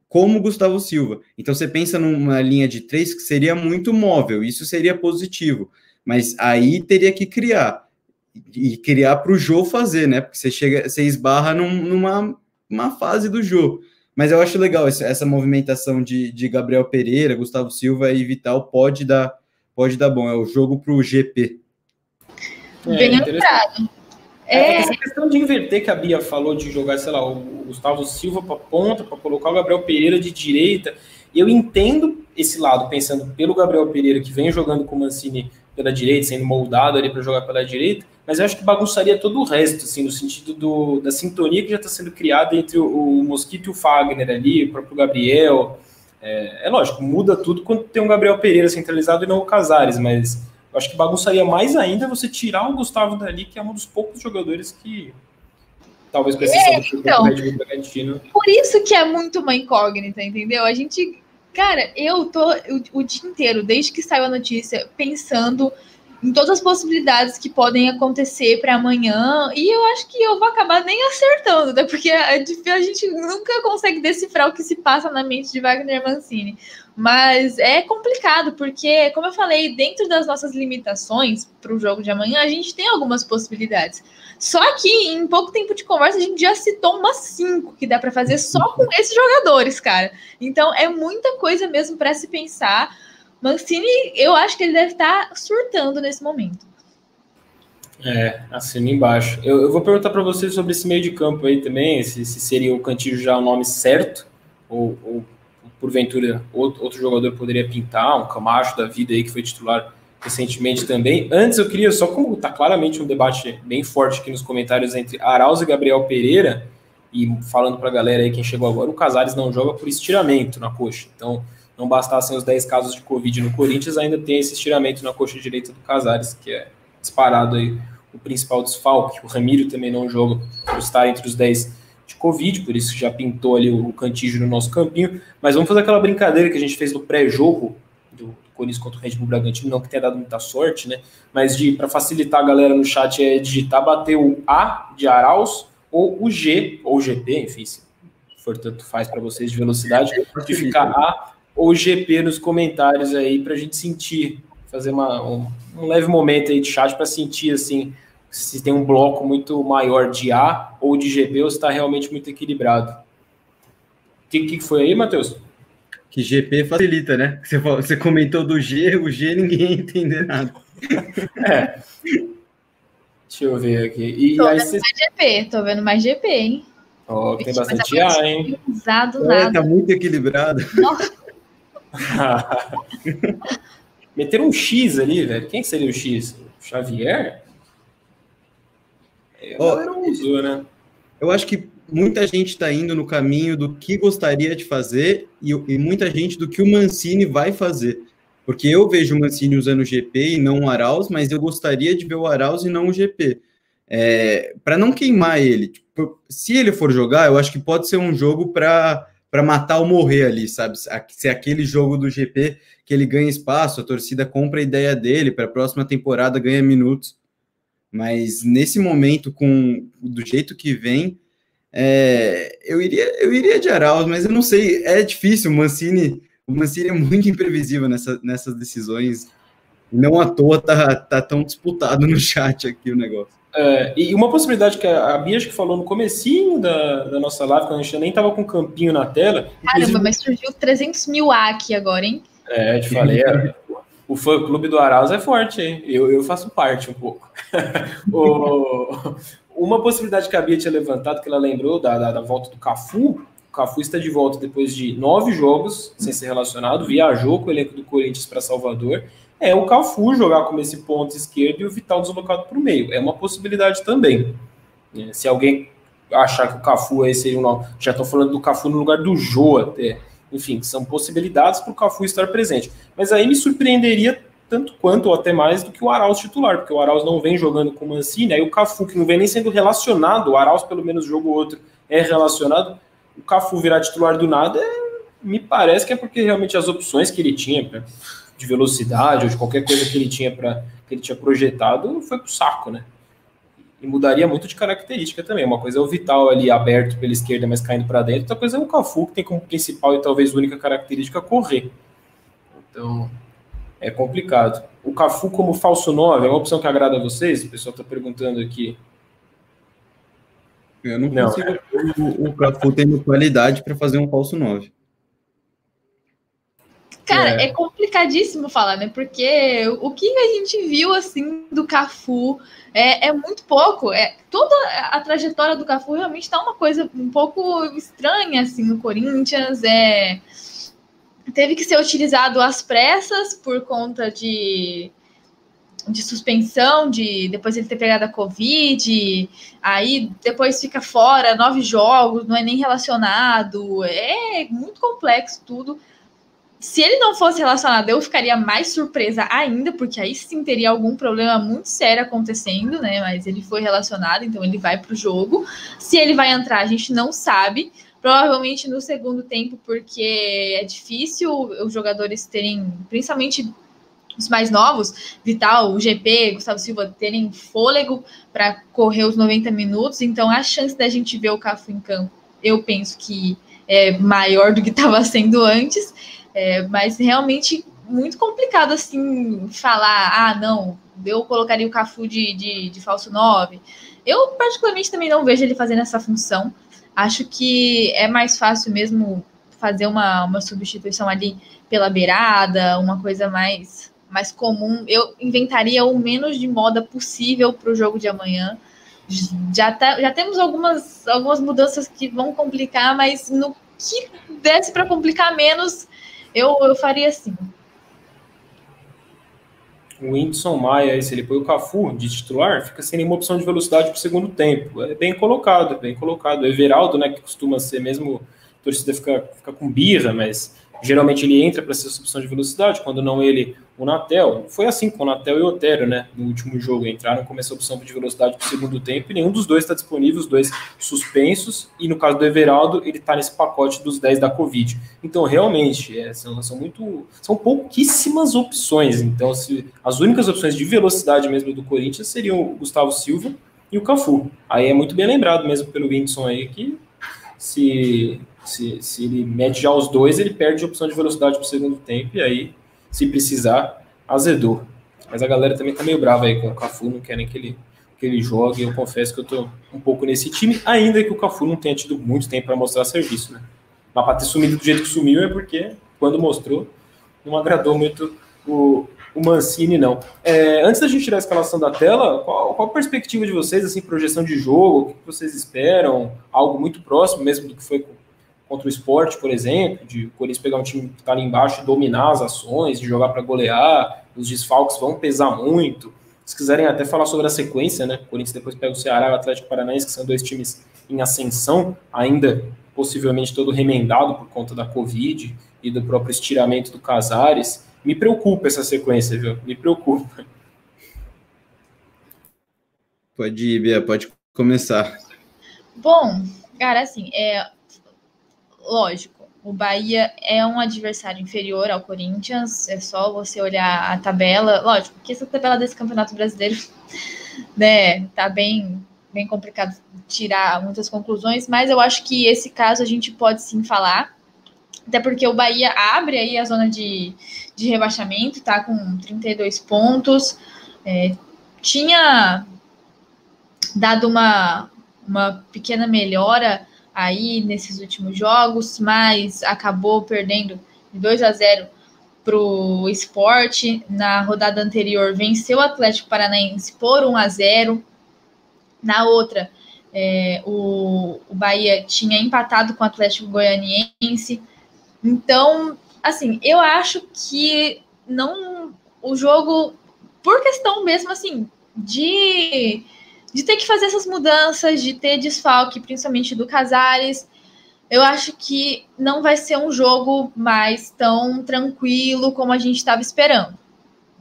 como Gustavo Silva. Então, você pensa numa linha de três que seria muito móvel, isso seria positivo. Mas aí teria que criar e criar para o Jô fazer, né? Porque você chega, você esbarra num, numa uma fase do Jô. Mas eu acho legal essa, essa movimentação de, de Gabriel Pereira, Gustavo Silva e Vital pode dar, pode dar bom. É o jogo para o GP. É, Bem lembrado. É, é... Essa questão de inverter que a Bia falou, de jogar, sei lá, o Gustavo Silva para ponta, para colocar o Gabriel Pereira de direita. Eu entendo esse lado, pensando pelo Gabriel Pereira, que vem jogando com o Mancini pela direita, sendo moldado ali para jogar pela direita, mas eu acho que bagunçaria todo o resto, assim, no sentido do, da sintonia que já está sendo criada entre o, o, Mosquito e o Fagner ali, o próprio Gabriel. É, é, lógico, muda tudo quando tem um Gabriel Pereira centralizado e não o Casares, mas eu acho que bagunçaria mais ainda você tirar o Gustavo dali, que é um dos poucos jogadores que talvez precise é, então, do Bragantino. Por isso que é muito uma incógnita, entendeu? A gente, cara, eu tô o, o dia inteiro, desde que saiu a notícia, pensando em todas as possibilidades que podem acontecer para amanhã, e eu acho que eu vou acabar nem acertando, né? Porque a, a, gente nunca consegue decifrar o que se passa na mente de Wagner Mancini. Mas é complicado, porque, como eu falei, dentro das nossas limitações para o jogo de amanhã, a gente tem algumas possibilidades. Só que em pouco tempo de conversa, a gente já citou umas cinco que dá para fazer só com esses jogadores, cara. Então é muita coisa mesmo para se pensar Mancini, eu acho que ele deve estar surtando nesse momento. É, assina embaixo. Eu, eu vou perguntar para vocês sobre esse meio de campo aí também, se, se seria o Cantillo já o nome certo, ou, ou porventura outro, outro, jogador poderia pintar, um Camacho da vida aí que foi titular recentemente também. Antes eu queria, só como está claramente um debate bem forte aqui nos comentários entre Arauz e Gabriel Pereira, e falando para a galera aí, quem chegou agora, o Casares não joga por estiramento na coxa. Então, não bastassem os 10 casos de Covid no Corinthians, ainda tem esse estiramento na coxa direita do Casares, que é disparado aí o principal desfalque. O Ramiro também não joga por estar entre os 10 de Covid, por isso já pintou ali o cantígio no nosso campinho. Mas vamos fazer aquela brincadeira que a gente fez no pré-jogo Corinthians contra o Red Bull Bragantino, não que tenha dado muita sorte, né? Mas de para facilitar a galera no chat é digitar, bater o A de Arauz ou o G, ou GP, enfim, se for tanto faz para vocês de velocidade, de ficar A ou GP nos comentários aí para a gente sentir, fazer uma, um, um, leve momento aí de chat para sentir assim se tem um bloco muito maior de A ou de GP ou se está realmente muito equilibrado. O que, que foi aí, Matheus? Que GP facilita, né? Você, você comentou do G, o G ninguém entender nada. É. Deixa eu ver aqui. E tô vendo mais GP, tô vendo mais GP, hein? Oh, tem bastante A, hein? Usado é. Tá muito equilibrado. Meteram um X ali, velho. Quem seria o X? Xavier? É, oh, não usou, né? Eu acho que muita gente está indo no caminho do que gostaria de fazer e, e, muita gente do que o Mancini vai fazer. Porque eu vejo o Mancini usando o GP e não o Arauz, mas eu gostaria de ver o Arauz e não o GP. É, para não queimar ele. Tipo, se ele for jogar, eu acho que pode ser um jogo para para matar ou morrer ali, sabe? Se aquele jogo do GP que ele ganha espaço, a torcida compra a ideia dele, para a próxima temporada ganha minutos. Mas nesse momento, com do jeito que vem, é, eu iria eu iria de Arauz, mas eu não sei, é difícil. O Mancini, o Mancini é muito imprevisível nessa, nessas decisões. Não à toa tá, tá tão disputado no chat aqui o negócio. É, e uma possibilidade que a, Bia acho que falou no comecinho da, da nossa live, quando a gente nem tava com o campinho na tela. Caramba, mas surgiu 300 mil A aqui agora, hein? É, eu te falei, é, o fã-clube do Arauz é forte, hein? Eu, eu faço parte um pouco. o, uma possibilidade que a Bia tinha levantado, que ela lembrou da, da, da volta do Cafu, o Cafu está de volta depois de nove jogos sem ser relacionado, viajou com o elenco do Corinthians para Salvador é o Cafu jogar como esse ponto esquerdo e o Vital deslocado para o meio. É uma possibilidade também. É, se alguém achar que o Cafu aí seria um já estou falando do Cafu no lugar do Jô até. Enfim, são possibilidades para o Cafu estar presente. Mas aí me surpreenderia tanto quanto ou até mais do que o Arauz titular, porque o Arauz não vem jogando com o Mancini, aí o Cafu, que não vem nem sendo relacionado, o Arauz pelo menos jogo ou outro é relacionado, o Cafu virar titular do nada, é, me parece que é porque realmente as opções que ele tinha de velocidade ou de qualquer coisa que ele tinha para que ele tinha projetado foi pro saco, né? E mudaria muito de característica também. Uma coisa é o Vital ali aberto pela esquerda, mas caindo para dentro. Outra coisa é o Cafu, que tem como principal e talvez única característica correr. Então, é complicado. O Cafu como falso 9 é uma opção que agrada a vocês? O pessoal está perguntando aqui. Eu não, não consigo. É. O, o Cafu tem qualidade para fazer um falso 9. Cara, é. é. complicadíssimo falar, né? Porque o que a gente viu assim do Cafu é, é muito pouco. É toda a trajetória do Cafu realmente está uma coisa um pouco estranha assim no Corinthians. É teve que ser utilizado às pressas por conta de de suspensão, de depois ele ter pegado a Covid, aí depois fica fora, nove jogos, não é nem relacionado, é muito complexo tudo. Se ele não fosse relacionado, eu ficaria mais surpresa ainda, porque aí sim teria algum problema muito sério acontecendo, né? Mas ele foi relacionado, então ele vai para o jogo. Se ele vai entrar, a gente não sabe. Provavelmente no segundo tempo, porque é difícil os jogadores terem, principalmente os mais novos, Vital, o GP, Gustavo Silva, terem fôlego para correr os 90 minutos. Então a chance da gente ver o Cafu em campo, eu penso que é maior do que estava sendo antes. É, mas realmente muito complicado assim falar, ah, não, eu colocaria o Cafu de, de, de falso 9. Eu, particularmente, também não vejo ele fazendo essa função. Acho que é mais fácil mesmo fazer uma, uma substituição ali pela beirada, uma coisa mais, mais comum. Eu inventaria o menos de moda possível para o jogo de amanhã. Já, tá, já temos algumas, algumas mudanças que vão complicar, mas no que desse para complicar menos, eu, eu faria assim. O Whindersson Maia, se ele põe o Cafu de titular, fica sem nenhuma opção de velocidade para o segundo tempo. É bem colocado, bem colocado. O Everaldo, né, que costuma ser mesmo, a torcida fica, fica com birra, mas Geralmente ele entra para ser opção de velocidade, quando não ele, o Natel. Foi assim com o Natel e o Otero, né? No último jogo entraram com essa opção de velocidade para o segundo tempo e nenhum dos dois está disponível, os dois suspensos. E no caso do Everaldo, ele está nesse pacote dos 10 da Covid. Então, realmente, é, são, são muito. São pouquíssimas opções. Então, se, as únicas opções de velocidade mesmo do Corinthians seriam o Gustavo Silva e o Cafu. Aí é muito bem lembrado mesmo pelo Whindersson aí que se se, se ele mete já os dois, ele perde a opção de velocidade para o segundo tempo, e aí, se precisar, azedou. Mas a galera também tá meio brava aí com o Cafu, não querem que ele, que ele jogue. Eu confesso que eu tô um pouco nesse time, ainda que o Cafu não tenha tido muito tempo para mostrar serviço, né? Mas para ter sumido do jeito que sumiu é porque, quando mostrou, não agradou muito o, o Mancini, não. É, antes da gente tirar a escalação da tela, qual, qual a perspectiva de vocês, assim, projeção de jogo, o que vocês esperam? Algo muito próximo mesmo do que foi contra o esporte, por exemplo, de o Corinthians pegar um time que está ali embaixo e dominar as ações, de jogar para golear, os desfalques vão pesar muito. Se quiserem até falar sobre a sequência, né? O Corinthians depois pega o Ceará e o Atlético Paranaense, que são dois times em ascensão, ainda possivelmente todo remendado por conta da Covid e do próprio estiramento do Casares. Me preocupa essa sequência, viu? Me preocupa. Pode ir, Bia, pode começar. Bom, cara, assim, é, lógico, o Bahia é um adversário inferior ao Corinthians, é só você olhar a tabela. Lógico, que essa tabela desse Campeonato Brasileiro, né, tá bem, bem complicado tirar muitas conclusões, mas eu acho que esse caso a gente pode sim falar, até porque o Bahia abre aí a zona de, de rebaixamento, tá com 32 pontos, é, tinha dado uma, uma pequena melhora aí nesses últimos jogos, mas acabou perdendo de 2 a 0 para o esporte. Na rodada anterior, venceu o Atlético Paranaense por 1 a 0. Na outra, é, o, o Bahia tinha empatado com o Atlético Goianiense. Então, assim, eu acho que não o jogo, por questão mesmo assim, de de ter que fazer essas mudanças, de ter desfalque, principalmente do Casares. Eu acho que não vai ser um jogo mais tão tranquilo como a gente estava esperando.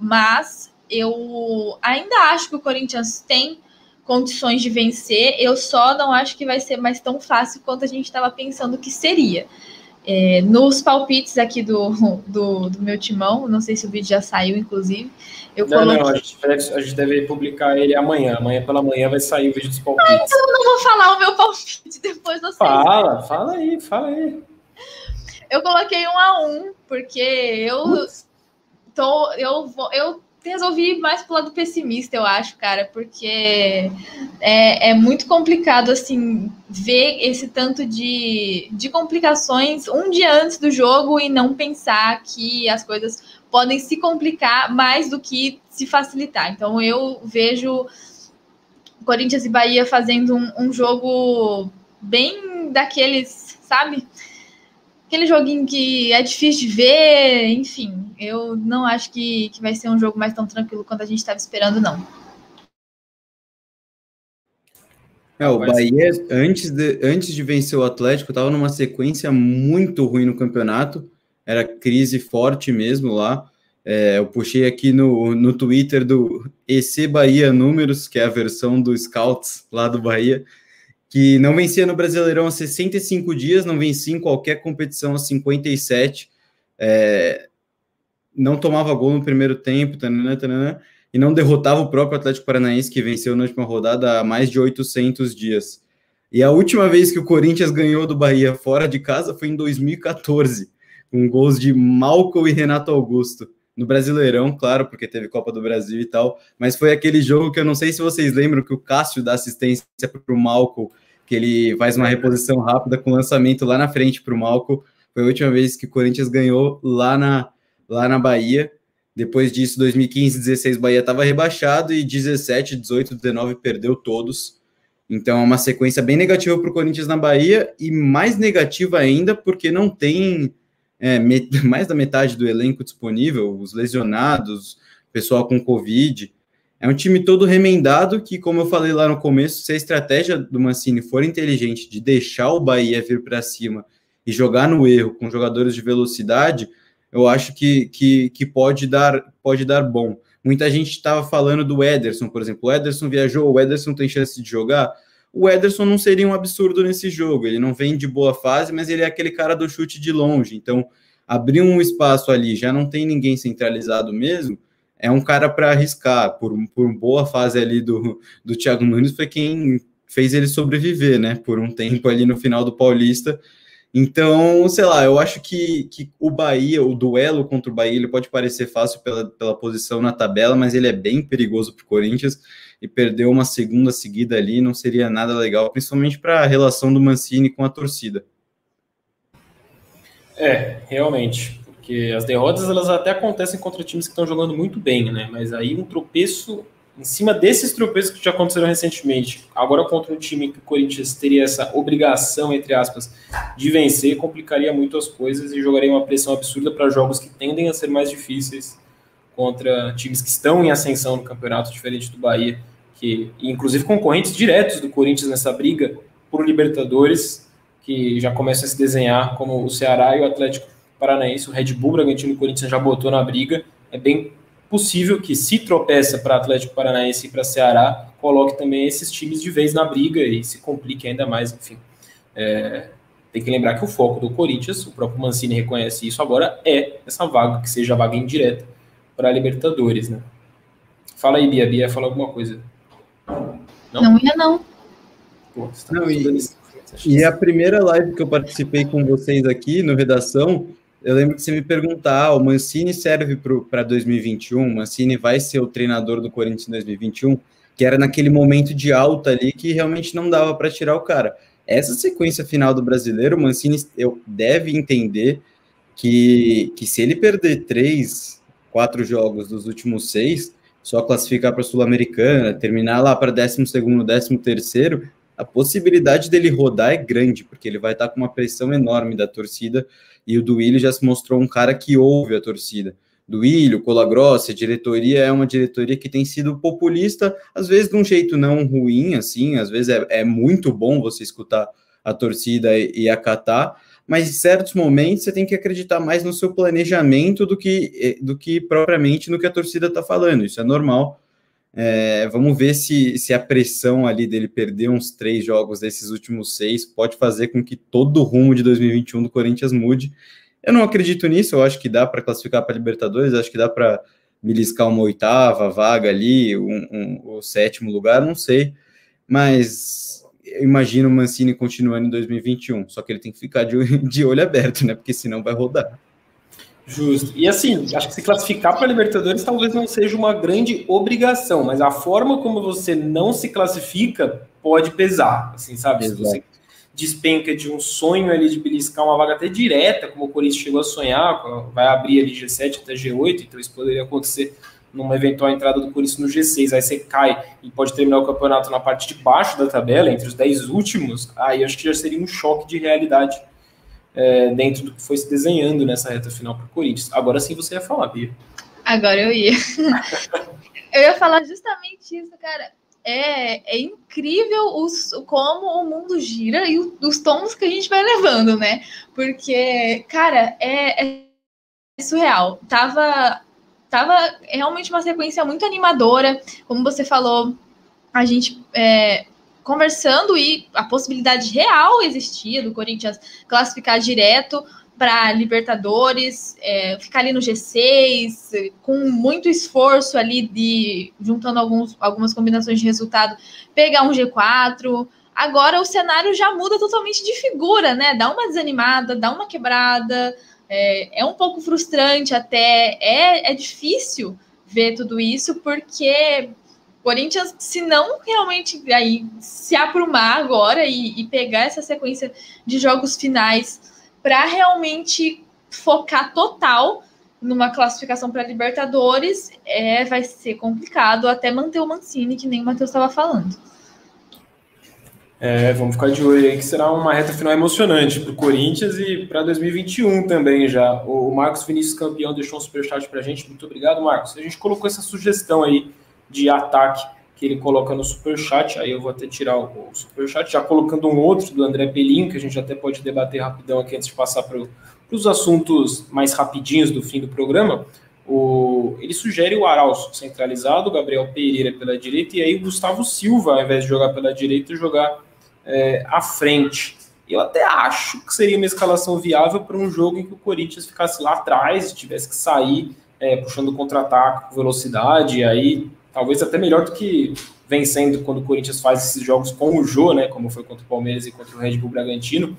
Mas eu ainda acho que o Corinthians tem condições de vencer. Eu só não acho que vai ser mais tão fácil quanto a gente estava pensando que seria. É, nos palpites aqui do, do, do, meu timão, não sei se o vídeo já saiu, inclusive. Eu não, coloquei... não, a gente, deve, a gente deve publicar ele amanhã. Amanhã pela manhã vai sair o vídeo dos palpites. Ah, então eu não vou falar o meu palpite depois do Fala, fala aí, fala aí. Eu coloquei um a um, porque eu tô. Eu, vou, eu resolvi ir mais pro lado pessimista, eu acho, cara, porque é, é muito complicado, assim, ver esse tanto de, de complicações um dia antes do jogo e não pensar que as coisas podem se complicar mais do que se facilitar. Então, eu vejo Corinthians e Bahia fazendo um, um jogo bem daqueles, sabe? aquele joguinho que é difícil de ver, enfim, eu não acho que, que vai ser um jogo mais tão tranquilo quanto a gente estava esperando, não. É, o Bahia, antes de, antes de vencer o Atlético, estava numa sequência muito ruim no campeonato, era crise forte mesmo lá. É, eu puxei aqui no, no Twitter do EC Bahia Números, que é a versão do Scouts lá do Bahia, que não vencia no Brasileirão há 65 dias, não vencia em qualquer competição há 57, é, não tomava gol no primeiro tempo, tanana, tanana, e não derrotava o próprio Atlético Paranaense, que venceu na última rodada há mais de 800 dias. E a última vez que o Corinthians ganhou do Bahia fora de casa foi em 2014, com gols de Malcolm e Renato Augusto no Brasileirão, claro, porque teve Copa do Brasil e tal, mas foi aquele jogo que eu não sei se vocês lembram que o Cássio dá assistência para o Malco, que ele faz uma reposição rápida com lançamento lá na frente para o Malco. Foi a última vez que o Corinthians ganhou lá na, lá na Bahia. Depois disso, 2015, 16, Bahia estava rebaixado e 17, 18, 19 perdeu todos. Então é uma sequência bem negativa para o Corinthians na Bahia e mais negativa ainda porque não tem é, mais da metade do elenco disponível, os lesionados, pessoal com Covid. É um time todo remendado que, como eu falei lá no começo, se a estratégia do Mancini for inteligente de deixar o Bahia vir para cima e jogar no erro com jogadores de velocidade, eu acho que, que, que pode, dar, pode dar bom. Muita gente estava falando do Ederson, por exemplo. O Ederson viajou, o Ederson tem chance de jogar o Ederson não seria um absurdo nesse jogo. Ele não vem de boa fase, mas ele é aquele cara do chute de longe. Então, abrir um espaço ali, já não tem ninguém centralizado mesmo, é um cara para arriscar. Por, por boa fase ali do, do Thiago Nunes, foi quem fez ele sobreviver, né? Por um tempo ali no final do Paulista. Então, sei lá, eu acho que, que o Bahia, o duelo contra o Bahia, ele pode parecer fácil pela, pela posição na tabela, mas ele é bem perigoso para o Corinthians e perder uma segunda seguida ali não seria nada legal, principalmente para a relação do Mancini com a torcida. É, realmente, porque as derrotas elas até acontecem contra times que estão jogando muito bem, né? Mas aí um tropeço em cima desses tropeços que já aconteceram recentemente, agora contra um time que o Corinthians teria essa obrigação, entre aspas, de vencer, complicaria muito as coisas e jogaria uma pressão absurda para jogos que tendem a ser mais difíceis contra times que estão em ascensão no campeonato, diferente do Bahia, que inclusive concorrentes diretos do Corinthians nessa briga por Libertadores, que já começa a se desenhar como o Ceará e o Atlético Paranaense, o Red Bull Bragantino e o Corinthians já botou na briga. É bem possível que se tropeça para Atlético Paranaense e para Ceará, coloque também esses times de vez na briga e se complique ainda mais, enfim. É, tem que lembrar que o foco do Corinthians, o próprio Mancini reconhece isso agora, é essa vaga, que seja a vaga indireta para a Libertadores, né? Fala aí, Bia. Bia, fala alguma coisa. Não, não ia não. Pô, tá não e, e a primeira live que eu participei com vocês aqui no Redação, eu lembro que você me perguntar, ah, o Mancini serve para 2021? O Mancini vai ser o treinador do Corinthians em 2021? Que era naquele momento de alta ali que realmente não dava para tirar o cara. Essa sequência final do brasileiro, o Mancini eu, deve entender que, que se ele perder três quatro jogos dos últimos seis, só classificar para a Sul-Americana, terminar lá para 12 segundo, 13 terceiro, a possibilidade dele rodar é grande, porque ele vai estar tá com uma pressão enorme da torcida, e o Duílio já se mostrou um cara que ouve a torcida. Duílio, Colagrossa, a diretoria é uma diretoria que tem sido populista, às vezes de um jeito não ruim, assim, às vezes é, é muito bom você escutar a torcida e, e acatar, mas em certos momentos você tem que acreditar mais no seu planejamento do que, eh, do que propriamente no que a torcida está falando. Isso é normal. É, vamos ver se, se a pressão ali dele perder uns três jogos desses últimos seis pode fazer com que todo o rumo de 2021 do Corinthians mude. Eu não acredito nisso, eu acho que dá para classificar para Libertadores, acho que dá para beliscar uma oitava vaga ali, um, um, o sétimo lugar, não sei. Mas imagino o Mancini continuando em 2021, só que ele tem que ficar de, de olho aberto, né? Porque senão vai rodar. Justo. E assim, acho que se classificar para a Libertadores talvez não seja uma grande obrigação, mas a forma como você não se classifica pode pesar, assim, sabe? Exato. Se você despenca de um sonho ali de beliscar uma vaga até direta, como o Corinthians chegou a sonhar, vai abrir ali G7 até G8, então isso poderia acontecer numa eventual entrada do Corinthians no G6, aí você cai e pode terminar o campeonato na parte de baixo da tabela, entre os 10 últimos, aí acho que já seria um choque de realidade é, dentro do que foi se desenhando nessa reta final para o Corinthians. Agora sim você ia falar, Bia. Agora eu ia. eu ia falar justamente isso, cara. É, é incrível os, como o mundo gira e os tons que a gente vai levando, né? Porque, cara, é, é surreal. Tava, tava realmente uma sequência muito animadora. Como você falou, a gente é, conversando e a possibilidade real existia do Corinthians classificar direto para Libertadores, é, ficar ali no G6, com muito esforço ali de juntando alguns, algumas combinações de resultado, pegar um G4. Agora o cenário já muda totalmente de figura, né? Dá uma desanimada, dá uma quebrada, é, é um pouco frustrante até, é, é difícil ver tudo isso, porque Corinthians, se não realmente aí se aprumar agora e, e pegar essa sequência de jogos finais para realmente focar total numa classificação para Libertadores, é, vai ser complicado até manter o Mancini, que nem o Matheus estava falando. É, vamos ficar de olho aí que será uma reta final emocionante para o Corinthians e para 2021 também já. O Marcos Vinícius Campeão deixou um superchat para a gente. Muito obrigado, Marcos. A gente colocou essa sugestão aí de ataque que ele coloca no superchat, aí eu vou até tirar o, superchat, já colocando um outro do André Pelinho, que a gente até pode debater rapidão aqui antes de passar para os assuntos mais rapidinhos do fim do programa. O, ele sugere o Arauz centralizado, Gabriel Pereira pela direita, e aí o Gustavo Silva, ao invés de jogar pela direita, jogar é, à frente. Eu até acho que seria uma escalação viável para um jogo em que o Corinthians ficasse lá atrás, tivesse que sair é, puxando contra-ataque com velocidade, aí talvez até melhor do que vencendo quando o Corinthians faz esses jogos com o Jô, né, como foi contra o Palmeiras e contra o Red Bull Bragantino.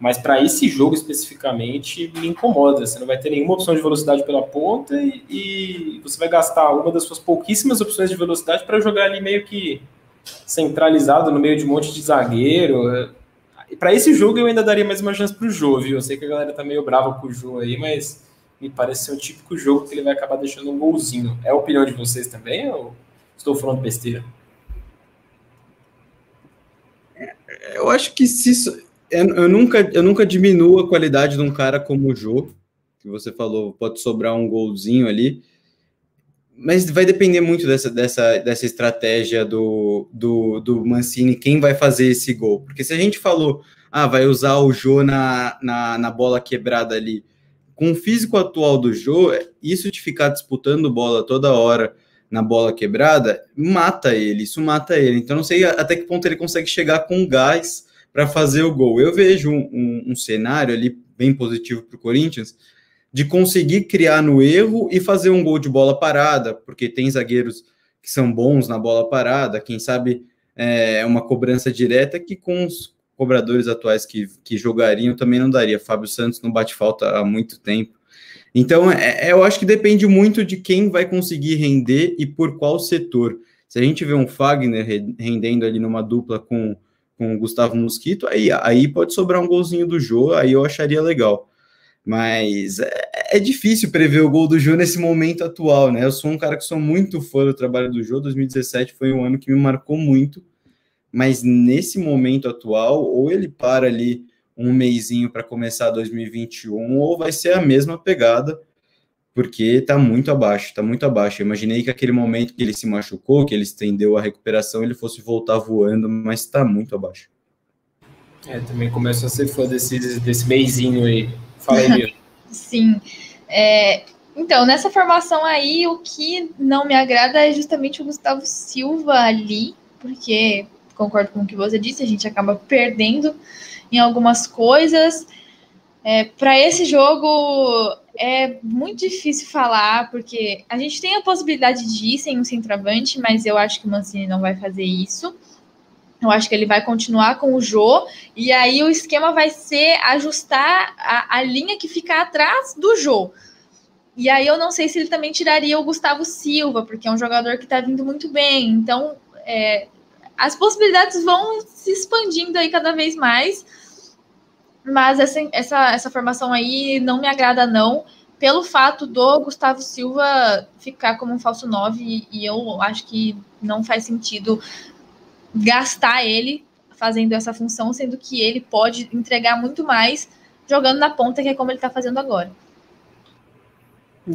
Mas para esse jogo especificamente me incomoda. Você não vai ter nenhuma opção de velocidade pela ponta e, e você vai gastar uma das suas pouquíssimas opções de velocidade para jogar ali meio que centralizado no meio de um monte de zagueiro. Para esse jogo eu ainda daria mais uma chance para o Jô, viu? Eu sei que a galera tá meio brava com o Jô aí, mas me parece ser um típico jogo que ele vai acabar deixando um golzinho. É a opinião de vocês também ou estou falando besteira? Eu acho que se isso, eu, nunca, eu nunca diminuo a qualidade de um cara como o Jô, que você falou, pode sobrar um golzinho ali, mas vai depender muito dessa, dessa, dessa estratégia do, do, do Mancini, quem vai fazer esse gol. Porque se a gente falou, ah, vai usar o Jô na, na, na bola quebrada ali, com o físico atual do Jô, isso de ficar disputando bola toda hora na bola quebrada, mata ele, isso mata ele. Então não sei até que ponto ele consegue chegar com gás para fazer o gol. Eu vejo um, um, um cenário ali bem positivo para o Corinthians de conseguir criar no erro e fazer um gol de bola parada, porque tem zagueiros que são bons na bola parada, quem sabe é uma cobrança direta que com os, cobradores atuais que, que jogariam também não daria. Fábio Santos não bate falta há muito tempo. Então, é, é, eu acho que depende muito de quem vai conseguir render e por qual setor. Se a gente vê um Fagner rendendo ali numa dupla com, com o Gustavo Mosquito, aí, aí pode sobrar um golzinho do Jô, aí eu acharia legal. Mas é, é, difícil prever o gol do Jô nesse momento atual, né? Eu sou um cara que sou muito fã do trabalho do Jô. 2017 foi um ano que me marcou muito mas nesse momento atual, ou ele para ali um mêsinho para começar 2021, ou vai ser a mesma pegada, porque está muito abaixo, está muito abaixo. Eu imaginei que aquele momento que ele se machucou, que ele estendeu a recuperação, ele fosse voltar voando, mas está muito abaixo. É, também começo a ser fã desse, desse mêsinho aí. Fala aí, Sim. É, então, nessa formação aí, o que não me agrada é justamente o Gustavo Silva ali, porque concordo com o que você disse, a gente acaba perdendo em algumas coisas. É, para esse jogo é muito difícil falar, porque a gente tem a possibilidade de ir sem um centroavante, mas eu acho que o Mancini não vai fazer isso. Eu acho que ele vai continuar com o Jô, e aí o esquema vai ser ajustar a, a linha que fica atrás do Jô. E aí eu não sei se ele também tiraria o Gustavo Silva, porque é um jogador que está vindo muito bem. Então, é, as possibilidades vão se expandindo aí cada vez mais. Mas essa, essa, essa formação aí não me agrada, não, pelo fato do Gustavo Silva ficar como um falso 9, e eu acho que não faz sentido gastar ele fazendo essa função, sendo que ele pode entregar muito mais jogando na ponta, que é como ele está fazendo agora.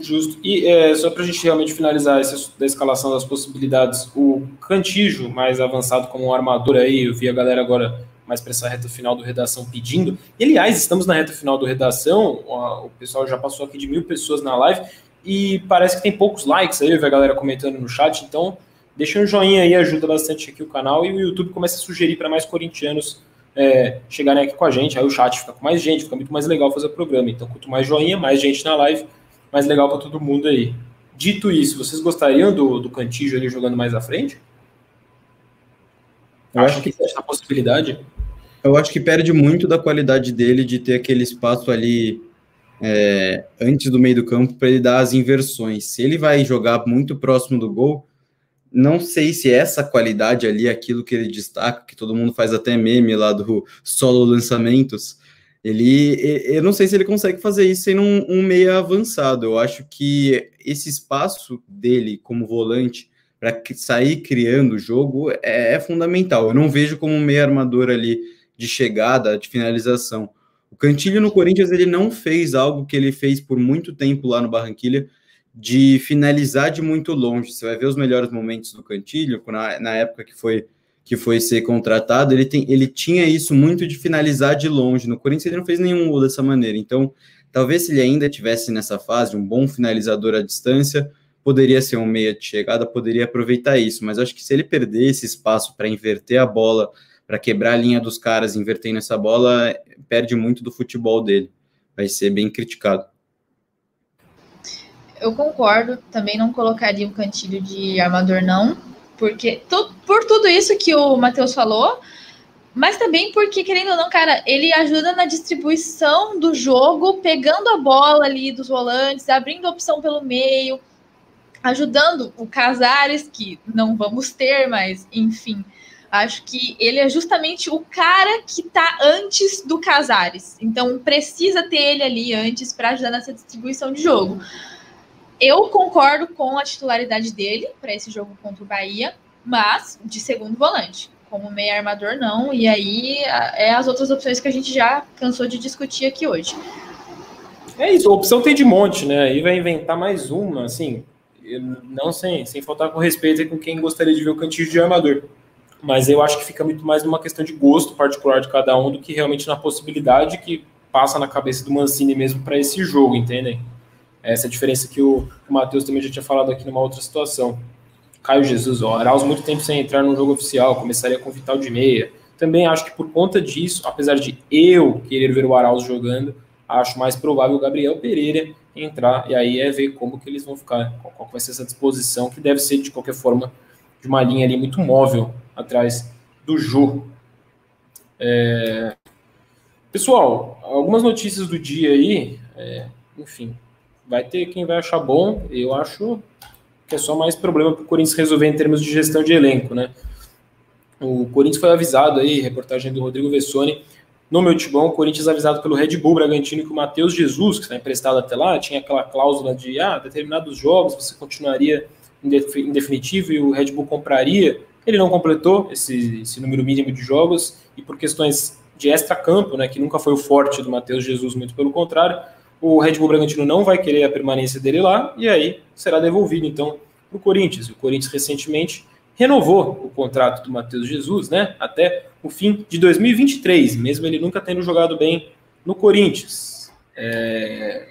Justo. E é, só para a gente realmente finalizar essa da escalação das possibilidades, o Cantijo, mais avançado como um armador aí, eu vi a galera agora mais para essa reta final do Redação pedindo. E, aliás, estamos na reta final do Redação, o pessoal já passou aqui de mil pessoas na live, e parece que tem poucos likes aí, eu vi a galera comentando no chat, então deixa um joinha aí, ajuda bastante aqui o canal, e o YouTube começa a sugerir para mais corintianos é, chegarem aqui com a gente, aí o chat fica com mais gente, fica muito mais legal fazer o programa. Então, quanto mais joinha, mais gente na live, mais legal para todo mundo aí. Dito isso, vocês gostariam do, do Cantijo ali jogando mais à frente? Eu acho que essa possibilidade. Eu acho que perde muito da qualidade dele de ter aquele espaço ali é, antes do meio do campo para ele dar as inversões. Se ele vai jogar muito próximo do gol, não sei se essa qualidade ali é aquilo que ele destaca, que todo mundo faz até meme lá do solo lançamentos. Ele, eu não sei se ele consegue fazer isso sendo um, um meia avançado. Eu acho que esse espaço dele como volante para sair criando o jogo é, é, fundamental. Eu não vejo como um meia armador ali de chegada, de finalização. O Cantilho no Corinthians ele não fez algo que ele fez por muito tempo lá no Barranquilha, de finalizar de muito longe. Você vai ver os melhores momentos do Cantilho, na, na época que foi que foi ser contratado, ele, tem, ele tinha isso muito de finalizar de longe. No Corinthians ele não fez nenhum gol dessa maneira. Então, talvez se ele ainda tivesse nessa fase, um bom finalizador à distância, poderia ser um meia de chegada, poderia aproveitar isso. Mas acho que se ele perder esse espaço para inverter a bola, para quebrar a linha dos caras invertendo essa bola, perde muito do futebol dele. Vai ser bem criticado. Eu concordo, também não colocaria o cantilho de armador, não, porque tu, por tudo isso que o Matheus falou, mas também porque, querendo ou não, cara, ele ajuda na distribuição do jogo, pegando a bola ali dos volantes, abrindo opção pelo meio, ajudando o Casares, que não vamos ter, mas enfim. Acho que ele é justamente o cara que tá antes do Casares. Então precisa ter ele ali antes para ajudar nessa distribuição de jogo. Eu concordo com a titularidade dele para esse jogo contra o Bahia, mas de segundo volante. Como meio armador, não. E aí é as outras opções que a gente já cansou de discutir aqui hoje. É isso, a opção tem de monte, né? Aí vai inventar mais uma, assim, não sem, sem faltar com respeito com quem gostaria de ver o cantinho de armador. Mas eu acho que fica muito mais numa questão de gosto particular de cada um do que realmente na possibilidade que passa na cabeça do Mancini mesmo para esse jogo, entendem? Essa é diferença que o, o Matheus também já tinha falado aqui numa outra situação. Caio Jesus, ó, Arauz muito tempo sem entrar no jogo oficial, começaria com Vital de meia. Também acho que por conta disso, apesar de eu querer ver o Arauz jogando, acho mais provável o Gabriel Pereira entrar, e aí é ver como que eles vão ficar, qual vai ser essa disposição, que deve ser, de qualquer forma, de uma linha ali muito móvel atrás do Jô. É... Pessoal, algumas notícias do dia aí, é... enfim, vai ter quem vai achar bom, eu acho que é só mais problema para o Corinthians resolver em termos de gestão de elenco, né? O Corinthians foi avisado aí, reportagem do Rodrigo Vessoni, no meu timão, o Corinthians avisado pelo Red Bull Bragantino que o Matheus Jesus, que está emprestado até lá, tinha aquela cláusula de ah, determinados jogos você continuaria em definitivo e o Red Bull compraria. Ele não completou esse, esse número mínimo de jogos e por questões de extra-campo, né, que nunca foi o forte do Matheus Jesus, muito pelo contrário, o Red Bull Bragantino não vai querer a permanência dele lá e aí será devolvido então para o Corinthians. O Corinthians recentemente renovou o contrato do Matheus Jesus, né, até o fim de 2023, mesmo ele nunca tendo jogado bem no Corinthians. É...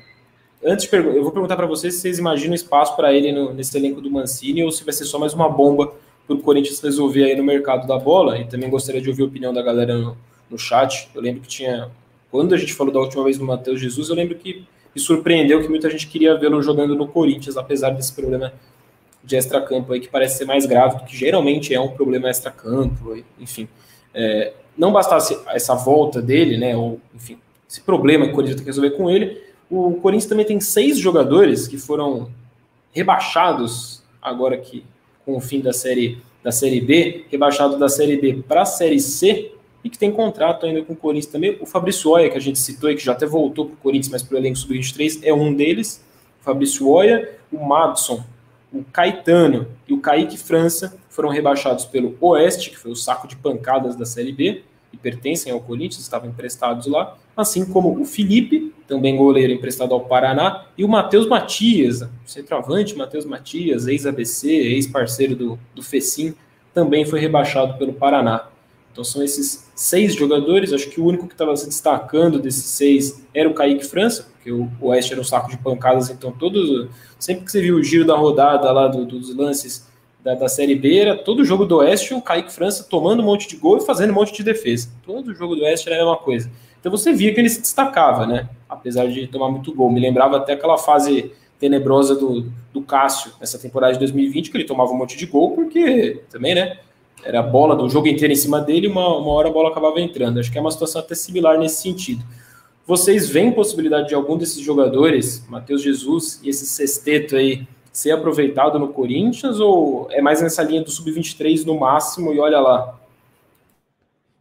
Antes, eu vou perguntar para vocês se vocês imaginam espaço para ele no, nesse elenco do Mancini ou se vai ser só mais uma bomba para o Corinthians resolver aí no mercado da bola. E também gostaria de ouvir a opinião da galera no, no chat. Eu lembro que tinha, quando a gente falou da última vez do Matheus Jesus, eu lembro que me surpreendeu que muita gente queria vê-lo jogando no Corinthians, apesar desse problema de extracampo aí, que parece ser mais grave do que geralmente é um problema extracampo, enfim. É, não bastasse essa volta dele, né, ou, enfim, esse problema que o Corinthians tem que resolver com ele, o Corinthians também tem seis jogadores que foram rebaixados agora que com o fim da série da série B, rebaixado da série B para a série C e que tem contrato ainda com o Corinthians também. O Fabrício Oia, que a gente citou e que já até voltou para o Corinthians, mas para o elenco sub-23, é um deles. O Fabrício Oia, o Madison, o Caetano e o Kaique França foram rebaixados pelo Oeste, que foi o saco de pancadas da Série B, e pertencem ao Corinthians, estavam emprestados lá. assim como o Felipe, também goleiro emprestado ao Paraná, e o Matheus Matias, centroavante Matheus Matias, ex-ABC, ex-parceiro do, do FECIM, também foi rebaixado pelo Paraná. Então são esses seis jogadores, acho que o único que estava se destacando desses seis era o Kaique França, porque o Oeste era um saco de pancadas, então todos, sempre que você viu o giro da rodada lá do, dos lances da, da, Série B, era todo jogo do Oeste, o Kaique França tomando um monte de gol e fazendo um monte de defesa. Todo jogo do Oeste era a mesma coisa. Então você via que ele se destacava, né? Apesar de tomar muito gol. Me lembrava até aquela fase tenebrosa do, do Cássio nessa temporada de 2020, que ele tomava um monte de gol, porque também, né? Era a bola do jogo inteiro em cima dele, uma, uma hora a bola acabava entrando. Acho que é uma situação até similar nesse sentido. Vocês veem possibilidade de algum desses jogadores, Matheus Jesus e esse sexteto aí, ser aproveitado no Corinthians ou é mais nessa linha do sub-23 no máximo e olha lá?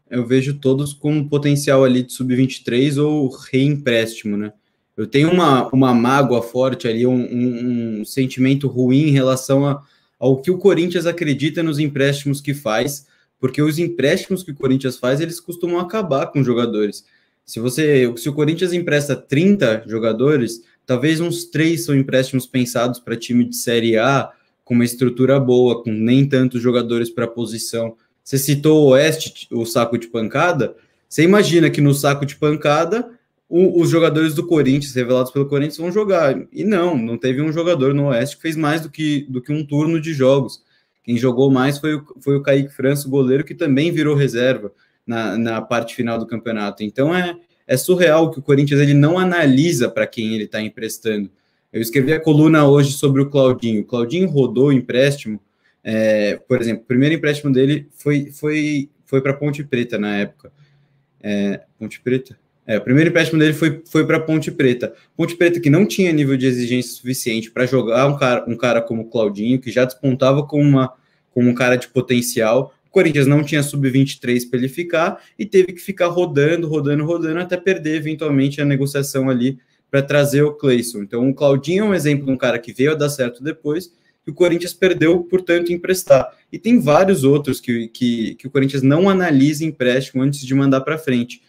Eu vejo todos com potencial ali de sub-23 ou reempréstimo, né? Eu tenho uma, uma mágoa forte ali, um, um, um sentimento ruim em relação a, ao que o Corinthians acredita nos empréstimos que faz, porque os empréstimos que o Corinthians faz, eles costumam acabar com jogadores. Se você, se o Corinthians empresta 30 jogadores, talvez uns três são empréstimos pensados para time de Série A, com uma estrutura boa, com nem tantos jogadores para posição. Você citou o Oeste, o saco de pancada. Você imagina que no saco de pancada o, os jogadores do Corinthians, revelados pelo Corinthians, vão jogar. E não, não teve um jogador no Oeste que fez mais do que, do que um turno de jogos. Quem jogou mais foi o, foi o Kaique França, o goleiro, que também virou reserva na, na parte final do campeonato. Então é, é surreal que o Corinthians ele não analisa para quem ele está emprestando. Eu escrevi a coluna hoje sobre o Claudinho. O Claudinho rodou o empréstimo. É, por exemplo, o primeiro empréstimo dele foi, foi, foi para Ponte Preta na época. É, Ponte Preta? É, o primeiro empréstimo dele foi, foi para Ponte Preta. Ponte Preta que não tinha nível de exigência suficiente para jogar um cara, um cara como Claudinho, que já despontava como, uma, como um cara de potencial. O Corinthians não tinha sub-23 para ele ficar e teve que ficar rodando, rodando, rodando até perder eventualmente a negociação ali para trazer o Cleison. Então, o Claudinho é um exemplo de um cara que veio a dar certo depois e o Corinthians perdeu, portanto, emprestar. E tem vários outros que, que, que o Corinthians não analisa empréstimo antes de mandar para frente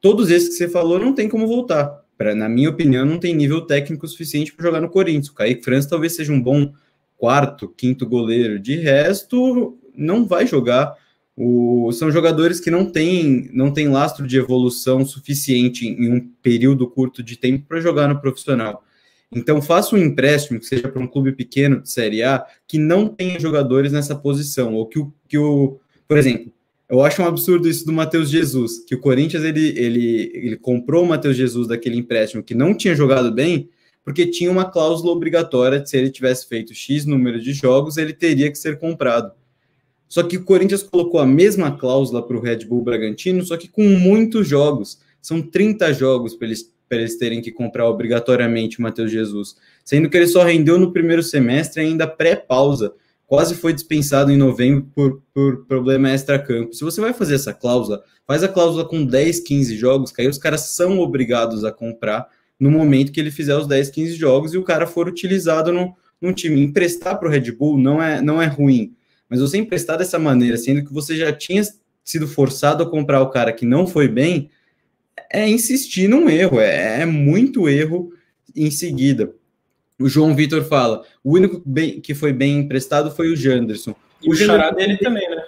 todos esses que você falou não tem como voltar. Pra, na minha opinião, não tem nível técnico suficiente para jogar no Corinthians. O Kaique França talvez seja um bom quarto, quinto goleiro. De resto, não vai jogar. O, são jogadores que não têm não tem lastro de evolução suficiente em, um período curto de tempo para jogar no profissional. Então, faça um empréstimo que seja para um clube pequeno de Série A que não tenha jogadores nessa posição, ou que o, que o por exemplo, eu acho um absurdo isso do Matheus Jesus, que o Corinthians ele, ele, ele comprou o Matheus Jesus daquele empréstimo que não tinha jogado bem, porque tinha uma cláusula obrigatória de se ele tivesse feito X número de jogos, ele teria que ser comprado. Só que o Corinthians colocou a mesma cláusula para o Red Bull Bragantino, só que com muitos jogos. São 30 jogos para eles, eles terem que comprar obrigatoriamente o Matheus Jesus, sendo que ele só rendeu no primeiro semestre ainda pré-pausa quase foi dispensado em novembro por, por problema extra-campo. Se você vai fazer essa cláusula, faz a cláusula com 10, 15 jogos, que aí os caras são obrigados a comprar no momento que ele fizer os 10, 15 jogos e o cara for utilizado no, num time. Emprestar para o Red Bull não é, não é ruim, mas você emprestar dessa maneira, sendo que você já tinha sido forçado a comprar o cara que não foi bem, é insistir num erro, é, é muito erro em seguida. O João Vitor fala: o único bem, que foi bem emprestado foi o Janderson. E o, o xará dele também, né?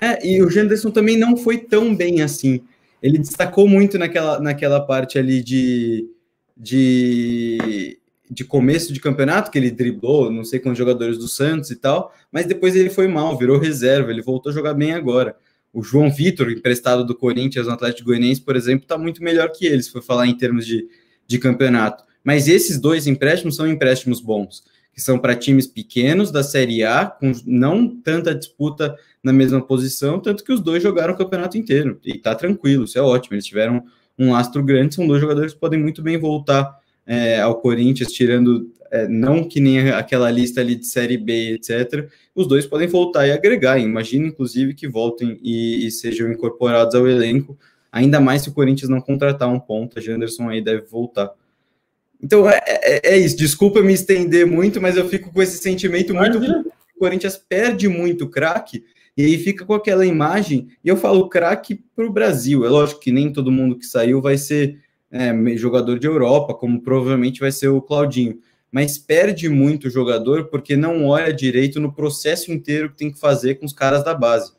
É, e o Janderson também não foi tão bem assim. Ele destacou muito naquela, naquela parte ali de, de, de começo de campeonato, que ele driblou, não sei quantos jogadores do Santos e tal, mas depois ele foi mal, virou reserva, ele voltou a jogar bem agora. O João Vitor, emprestado do Corinthians no Atlético Goianiense, por exemplo, está muito melhor que ele, se for falar em termos de, de campeonato. Mas esses dois empréstimos são empréstimos bons, que são para times pequenos da Série A, com não tanta disputa na mesma posição, tanto que os dois jogaram o campeonato inteiro. E tá tranquilo, isso é ótimo. Eles tiveram um astro grande, são dois jogadores que podem muito bem voltar é, ao Corinthians, tirando é, não que nem aquela lista ali de Série B, etc. Os dois podem voltar e agregar. Imagino, inclusive, que voltem e, e sejam incorporados ao elenco, ainda mais se o Corinthians não contratar um ponta. Janderson aí deve voltar. Então é, é, é, isso. Desculpa me estender muito, mas eu fico com esse sentimento muito. O Corinthians perde muito craque E aí fica com aquela imagem, e eu falo craque para o Brasil. É lógico que nem todo mundo que saiu vai ser é, jogador de Europa, como provavelmente vai ser o Claudinho. Mas perde muito o jogador porque não olha direito no processo inteiro que tem que fazer com os caras da base.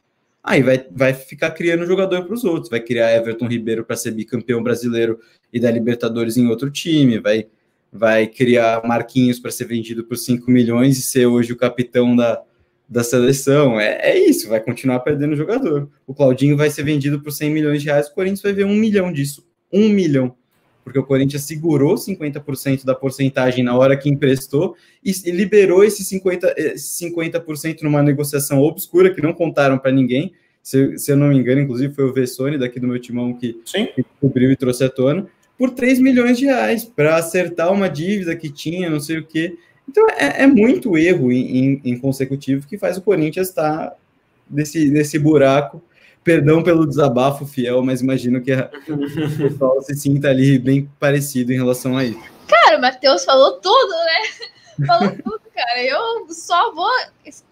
Aí vai, vai ficar criando jogador para os outros, vai criar Everton Ribeiro para ser bicampeão brasileiro e da Libertadores em outro time, vai, vai criar Marquinhos para ser vendido por 5 milhões e ser hoje o capitão da, da seleção. É, é isso, vai continuar perdendo jogador. O Claudinho vai ser vendido por 100 milhões de reais, o Corinthians vai ver um milhão disso. Um milhão. Porque o Corinthians segurou 50% da porcentagem na hora que emprestou e, liberou esse 50%, esse 50 numa negociação obscura que não contaram para ninguém. Se, se, eu não me engano, inclusive foi o Vessone daqui do meu timão que, que cobriu e trouxe à tona, por 3 milhões de reais para acertar uma dívida que tinha, não sei o quê. Então é, é muito erro em, em, em, consecutivo que faz o Corinthians estar nesse, nesse buraco. Perdão pelo desabafo fiel, mas imagino que a, o pessoal se sinta ali bem parecido em relação a isso. Cara, o Matheus falou tudo, né? Falou tudo, cara. Eu só vou.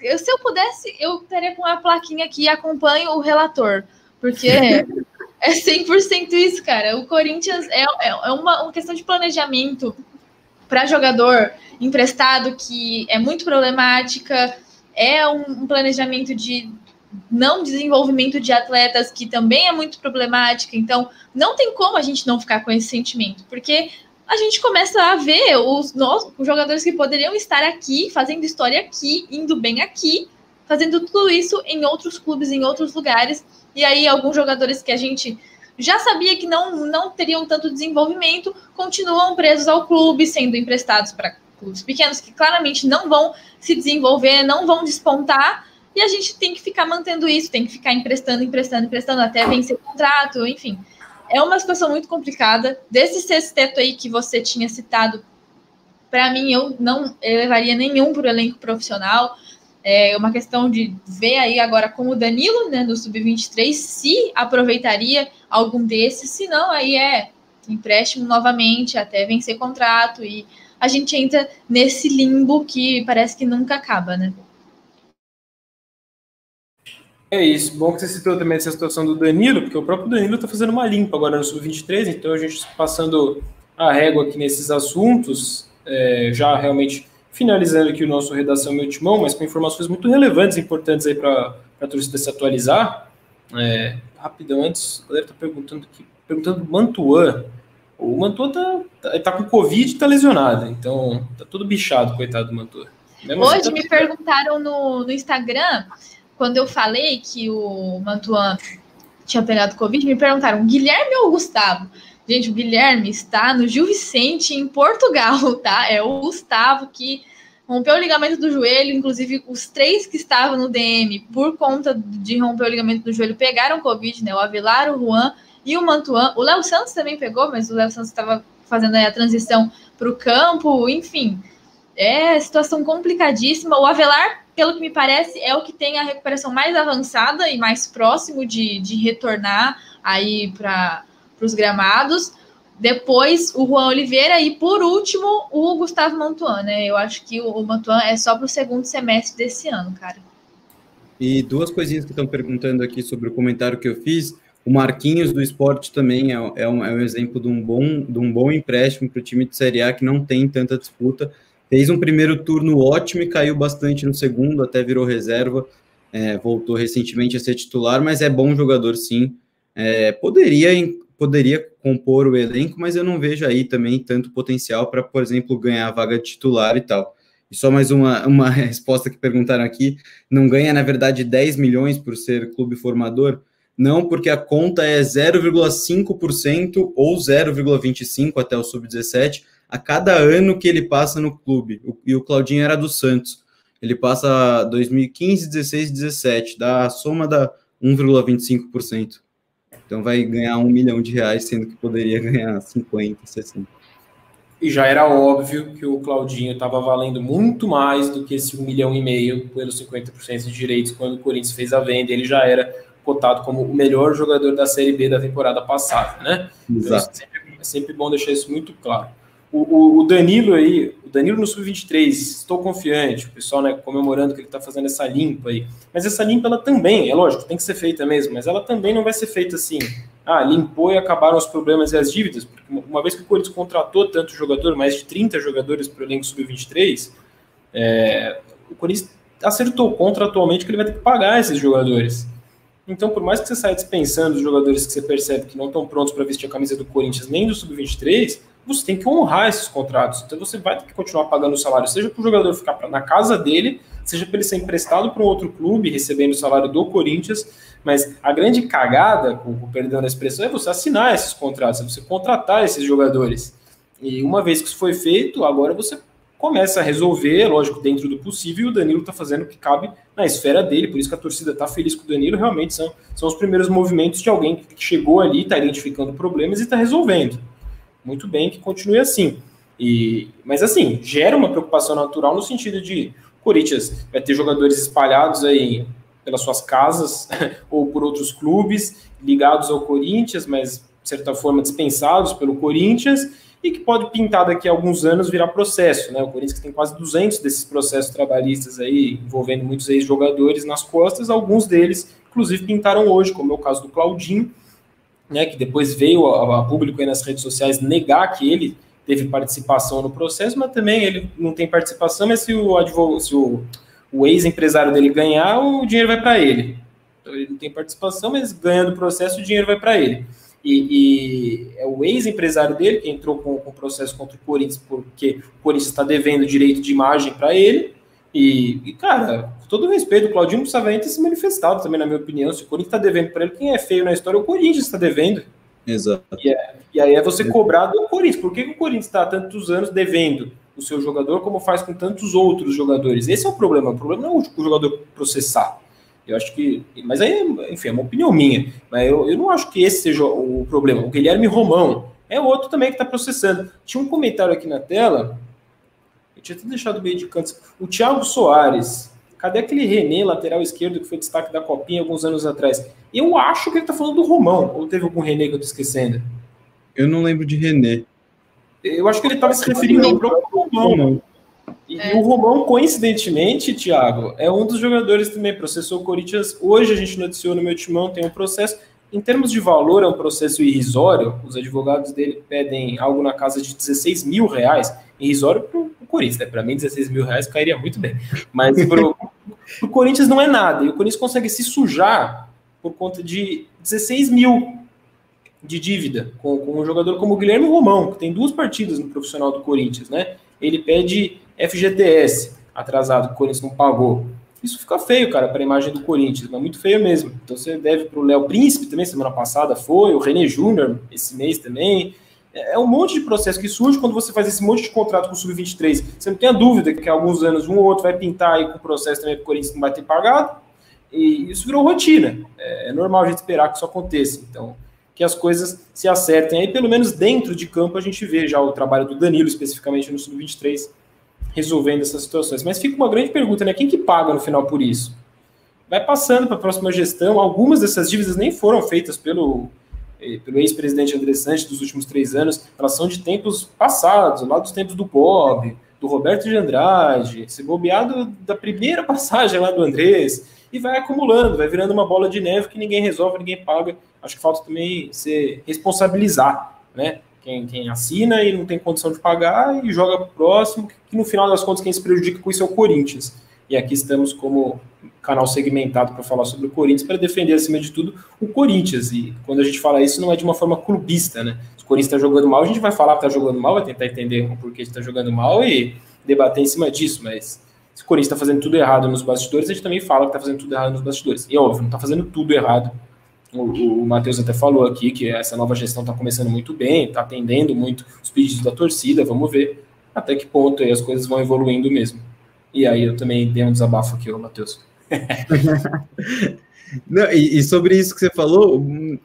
Eu, se eu pudesse, eu estaria com a plaquinha aqui acompanho o relator. Porque é 100% isso, cara. O Corinthians é, é, é uma, uma questão de planejamento para jogador emprestado que é muito problemática, é um planejamento de não desenvolvimento de atletas que também é muito problemática. Então, não tem como a gente não ficar com esse sentimento, porque a gente começa a ver os, os jogadores que poderiam estar aqui, fazendo história aqui, indo bem aqui, fazendo tudo isso em outros clubes, em outros lugares. E aí, alguns jogadores que a gente já sabia que não, não teriam tanto desenvolvimento, continuam presos ao clube, sendo emprestados para clubes pequenos que claramente não vão se desenvolver, não vão despontar, e a gente tem que ficar mantendo isso, tem que ficar emprestando, emprestando, emprestando até vencer o contrato, enfim. É uma situação muito complicada. Desse sexteto aí que você tinha citado, para mim, eu não levaria nenhum para o elenco profissional. É uma questão de ver aí agora com o Danilo, né, no Sub-23, se aproveitaria algum desses, se não, aí é empréstimo novamente até vencer contrato e a gente entra nesse limbo que parece que nunca acaba, né? É isso. Bom que você citou também essa situação do Danilo, porque o próprio Danilo está fazendo uma limpa agora no Sub-23, então a gente passando a régua aqui nesses assuntos, é, já realmente finalizando aqui o nosso Redação Meu Timão, mas com informações muito relevantes e importantes aí para a torcida se atualizar. É, rapidão, antes, a galera está perguntando aqui, perguntando Mantuan. O Mantuan tá, tá, tá, com Covid e tá lesionado, então tá tudo bichado, coitado do Mantuan. Hoje assim, tá me perguntaram no, no Instagram, quando eu falei que o Mantuan tinha pegado Covid, me perguntaram, Guilherme ou Gustavo? Gente, o Guilherme está no Gil Vicente, em Portugal, tá? É o Gustavo que rompeu o ligamento do joelho, inclusive os três que estavam no DM por conta de romper o ligamento do joelho pegaram Covid, né? O Avelar, o Juan e o Mantuan. O Léo Santos também pegou, mas o Léo Santos estava fazendo a transição para o campo, enfim. É situação complicadíssima. O Avelar, pelo que me parece, é o que tem a recuperação mais avançada e mais próximo de, de retornar aí para os gramados. Depois o Juan Oliveira e por último o Gustavo Mantuan, né? Eu acho que o Mantuan é só para o segundo semestre desse ano, cara. E duas coisinhas que estão perguntando aqui sobre o comentário que eu fiz. O Marquinhos do esporte também é, é, um, é um exemplo de um bom, de um bom empréstimo para o time de Série A que não tem tanta disputa. Fez um primeiro turno ótimo e caiu bastante no segundo, até virou reserva. É, voltou recentemente a ser titular, mas é bom jogador sim. É, poderia poderia compor o elenco, mas eu não vejo aí também tanto potencial para, por exemplo, ganhar a vaga de titular e tal. E só mais uma, uma resposta que perguntaram aqui: não ganha, na verdade, 10 milhões por ser clube formador? Não, porque a conta é 0,5% ou 0,25% até o sub-17 a cada ano que ele passa no clube. E o Claudinho era do Santos. Ele passa 2015, 16, 17, dá a soma da 1,25%. Então vai ganhar um milhão de reais, sendo que poderia ganhar 50, 60. E já era óbvio que o Claudinho estava valendo muito mais do que esse um milhão e meio pelos 50% de direitos quando o Corinthians fez a venda. Ele já era cotado como o melhor jogador da Série B da temporada passada, né? Então, Exato. Então, é, sempre, é sempre bom deixar isso muito claro. O, o Danilo aí, o Danilo no Sub-23, estou confiante, o pessoal né, comemorando que ele está fazendo essa limpa aí. Mas essa limpa, ela também, é lógico, tem que ser feita mesmo, mas ela também não vai ser feita assim. Ah, limpou e acabaram os problemas e as dívidas. Porque uma vez que o Corinthians contratou tanto jogador, mais de 30 jogadores para o elenco Sub-23, é, o Corinthians acertou contratualmente que ele vai ter que pagar esses jogadores. Então, por mais que você saia dispensando os jogadores que você percebe que não estão prontos para vestir a camisa do Corinthians nem do Sub-23, você tem que honrar esses contratos. Então você vai ter que continuar pagando o salário, seja para o jogador ficar na casa dele, seja para ele ser emprestado para um outro clube, recebendo o salário do Corinthians. Mas a grande cagada, com o perdão da expressão, é você assinar esses contratos, é você contratar esses jogadores. E uma vez que isso foi feito, agora você começa a resolver, lógico, dentro do possível, e o Danilo está fazendo o que cabe na esfera dele, por isso que a torcida está feliz com o Danilo, realmente são, são os primeiros movimentos de alguém que chegou ali, está identificando problemas e está resolvendo muito bem que continue assim. E, mas assim, gera uma preocupação natural no sentido de Corinthians vai ter jogadores espalhados aí pelas suas casas ou por outros clubes ligados ao Corinthians, mas de certa forma dispensados pelo Corinthians e que pode pintar daqui a alguns anos virar processo, né? O Corinthians tem quase 200 desses processos trabalhistas aí envolvendo muitos ex-jogadores nas costas, alguns deles inclusive pintaram hoje, como é o caso do Claudinho, né, que depois veio a, a público aí nas redes sociais negar que ele teve participação no processo, mas também ele não tem participação, mas se o, se o, o ex-empresário dele ganhar, o dinheiro vai para ele. Então ele não tem participação, mas ganhando o processo, o dinheiro vai para ele. E, e, é o ex-empresário dele que entrou com, com o processo contra o Corinthians, porque o Corinthians está devendo direito de imagem para ele. E, e, cara, com todo respeito, o Claudinho precisava ter se manifestado também, na minha opinião. Se o Corinthians está devendo para ele, quem é feio na história, o Corinthians está devendo. Exato. E, é, e, aí é você cobrar do Corinthians. Por que, que o Corinthians está há tantos anos devendo o seu jogador, como faz com tantos outros jogadores? Esse é o problema. O problema não é o jogador processar. Eu acho que. Mas aí, enfim, é uma opinião minha. Mas eu, eu não acho que esse seja o problema. O Guilherme Romão é outro também que está processando. Tinha um comentário aqui na tela tinha até deixado meio de canto. O Thiago Soares. Cadê aquele René, lateral esquerdo, que foi destaque da Copinha alguns anos atrás? Eu acho que ele tá falando do Romão. Ou teve algum René que eu tô esquecendo? Eu não lembro de René. Eu acho que ele estava se referindo ao próprio Romão. E, é. o Romão, coincidentemente, Thiago, é um dos jogadores também. Processou o Corinthians. Hoje a gente noticiou no meu timão, tem um processo. Em termos de valor, é um processo irrisório. Os advogados dele pedem algo na casa de 16 mil reais irrisório para o Corinthians, né? Para mim, 16 mil reais cairia muito bem. Mas para o Corinthians não é nada. E o Corinthians consegue se sujar por conta de 16 mil de dívida com, com um jogador como o Guilherme Romão, que tem duas partidas no profissional do Corinthians, né? Ele pede FGTS atrasado, que o Corinthians não pagou. Isso fica feio, cara, para a imagem do Corinthians, mas muito feio mesmo. Então você deve para o Léo Príncipe também, semana passada foi, o René Júnior esse mês também. É, é um monte de processo que surge quando você faz esse monte de contrato com o Sub-23. Você não tem a dúvida que há alguns anos um ou outro vai pintar aí com o processo também que o Corinthians não vai ter pagado. E isso virou rotina. É, é normal a gente esperar que isso aconteça. Então, que as coisas se acertem. Aí, pelo menos dentro de campo, a gente vê já o trabalho do Danilo, especificamente no Sub-23, resolvendo essas situações. Mas fica uma grande pergunta, né? Quem que paga no final por isso? Vai passando para a próxima gestão. Algumas dessas dívidas nem foram feitas pelo pelo ex-presidente André Santos dos últimos três anos, elas são de tempos passados, lá dos tempos do Bob, do Roberto de Andrade, se bobeado da primeira passagem lá do Andrés, e vai acumulando, vai virando uma bola de neve que ninguém resolve, ninguém paga. Acho que falta também se responsabilizar, né? Quem, quem assina e não tem condição de pagar e joga para o próximo, que no final das contas quem se prejudica com isso é o Corinthians. E aqui estamos como canal segmentado para falar sobre o Corinthians, para defender, acima de tudo, o Corinthians. E quando a gente fala isso, não é de uma forma clubista, né? Se o Corinthians está jogando mal, a gente vai falar que está jogando mal, vai tentar entender o porquê está jogando mal e debater em cima disso, mas se o Corinthians está fazendo tudo errado nos bastidores, a gente também fala que está fazendo tudo errado nos bastidores. E óbvio, não está fazendo tudo errado. O, o Matheus até falou aqui que essa nova gestão está começando muito bem, está atendendo muito os pedidos da torcida, vamos ver até que ponto aí as coisas vão evoluindo mesmo. E aí eu também dei um desabafo aqui, Matheus. E, e, sobre isso que você falou,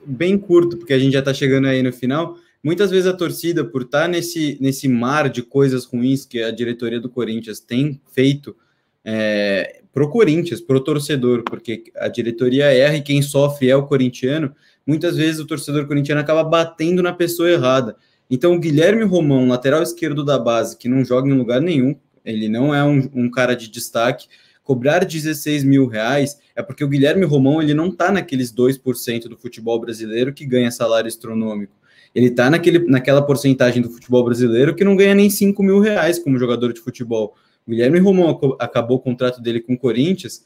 bem curto, porque a gente já está chegando aí no final. Muitas vezes a torcida, por estar tá nesse, nesse mar de coisas ruins que a diretoria do Corinthians tem feito é, pro Corinthians, pro torcedor, porque a diretoria erra e quem sofre é o corintiano, muitas vezes o torcedor corintiano acaba batendo na pessoa errada. Então, o Guilherme Romão, lateral esquerdo da base, que não joga em lugar nenhum, ele não é um, um cara de destaque, cobrar 16 mil reais é porque o Guilherme Romão ele não está naqueles 2% do futebol brasileiro que ganha salário astronômico. Ele está naquela porcentagem do futebol brasileiro que não ganha nem 5 mil reais como jogador de futebol. Guilherme Romão acabou o contrato dele com o Corinthians,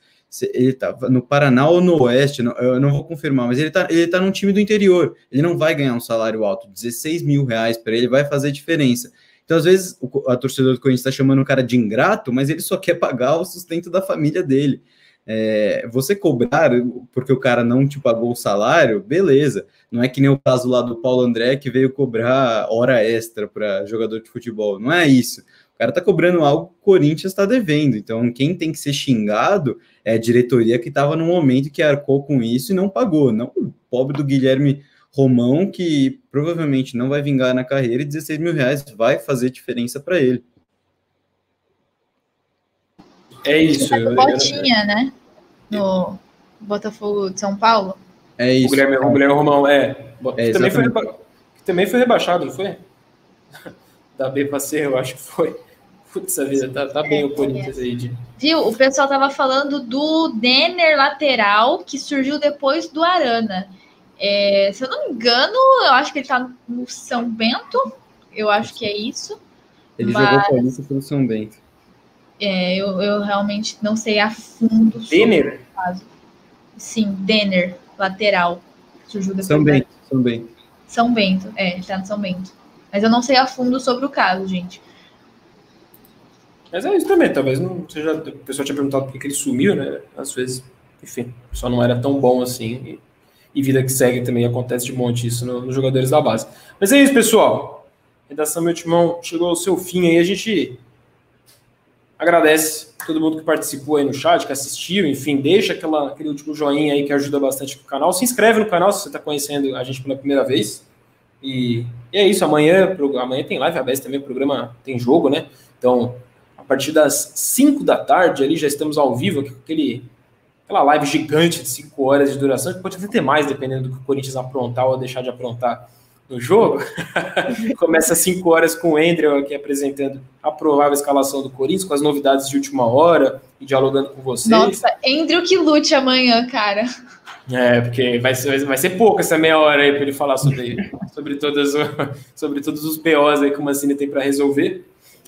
ele estava no Paraná ou no Oeste, não, eu não vou confirmar, mas ele está ele tá num time do interior. Ele não vai ganhar um salário alto, 16 mil reais para ele vai fazer diferença. Então, às vezes, o, a torcedor do Corinthians está chamando o cara de ingrato, mas ele só quer pagar o sustento da família dele. É, você cobrar porque o cara não te pagou o salário, beleza. Não é que nem o caso lá do Paulo André que veio cobrar hora extra para jogador de futebol. Não é isso. O cara tá cobrando algo que o Corinthians está devendo. Então, quem tem que ser xingado é a diretoria que estava no momento que arcou com isso e não pagou. Não o pobre do Guilherme Romão, que provavelmente não vai vingar na carreira, e 16 mil reais vai fazer diferença para ele. É isso. Eu, Botinha, né? No Botafogo de São Paulo. É isso. O Guilherme, o Guilherme Romão, é. é também, foi reba... também foi rebaixado, não foi? Da B para C, eu acho que foi. Putz, a vida, tá, tá bem o Corinthians aí. De... Viu? O pessoal tava falando do Denner lateral, que surgiu depois do Arana. É, se eu não me engano, eu acho que ele tá no São Bento. Eu acho que é isso. Ele mas... jogou Paulista pelo São Bento. É, eu, eu realmente não sei a fundo Denner? caso. Sim, Denner, lateral. Surgiu São Bento, São Bento. São Bento, é, ele tá no São Bento. Mas eu não sei a fundo sobre o caso, gente. Mas é isso também, talvez não seja. O pessoal tinha perguntado por que ele sumiu, né? Às vezes, enfim, só não era tão bom assim. E, e vida que segue também acontece de monte isso nos no jogadores da base. Mas é isso, pessoal. Redação Meu Timão chegou ao seu fim aí. A gente Agradece todo mundo que participou aí no chat, que assistiu, enfim, deixa aquela, aquele último joinha aí que ajuda bastante o canal. Se inscreve no canal se você está conhecendo a gente pela primeira vez. E, e, é isso, amanhã, amanhã tem live aberta também, o programa tem jogo, né? Então, a partir das 5 da tarde ali já estamos ao vivo, aquele, aquela live gigante de 5 horas de duração, que pode até ter mais, dependendo do que o Corinthians aprontar ou deixar de aprontar no jogo. Começa às 5 horas com o Andrew aqui apresentando a provável escalação do Corinthians, com as novidades de última hora e dialogando com vocês. Nossa, Andrew que lute amanhã, cara. É, porque vai vai ser pouco essa meia hora aí para ele falar sobre, sobre, todas, sobre todos os BOs aí que o Mancini tem para resolver.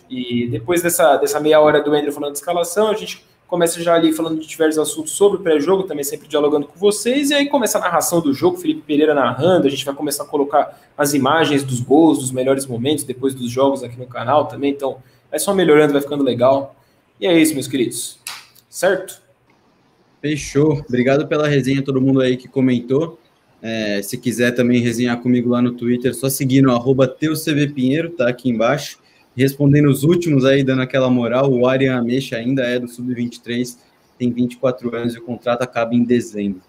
E depois dessa, dessa meia hora do Andrew falando de escalação, a gente começa já ali falando de diversos assuntos sobre o pré-jogo, também sempre dialogando com vocês, e aí começa a narração do jogo, Felipe Pereira narrando, a gente vai começar a colocar as imagens dos gols, dos melhores momentos depois dos jogos aqui no canal também, então vai só melhorando, vai ficando legal. E é isso, meus queridos. Certo? Fechou. Obrigado pela resenha, todo mundo aí que comentou. É, se quiser também resenhar comigo lá no Twitter, só seguir no arroba Pinheiro, tá aqui embaixo. Respondendo os últimos aí, dando aquela moral, o Arian Ameixa ainda é do Sub-23, tem 24 anos e o contrato acaba em dezembro.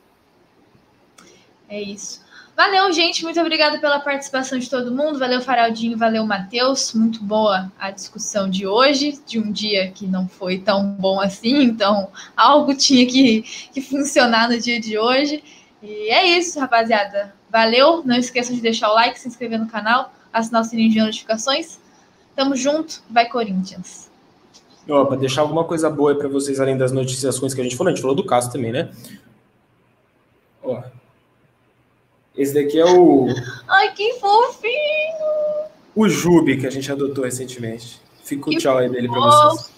É isso. Valeu, gente. Muito obrigado pela participação de todo mundo. Valeu, Faraldinho. Valeu, Matheus. Muito boa a discussão de hoje, de um dia que não foi tão bom assim. Então, algo tinha que, que funcionar no dia de hoje. E é isso, rapaziada. Valeu. Não esqueçam de deixar o like, se inscrever no canal, assinar o sininho de notificações. Tamo junto, vai Corinthians. Para deixar alguma coisa boa para vocês, além das noticiações que a gente falou, a gente falou do caso também, né? Ó. Esse daqui é o. Ai, que fofinho! O Jube que a gente adotou recentemente. Fica o tchau aí dele para vocês.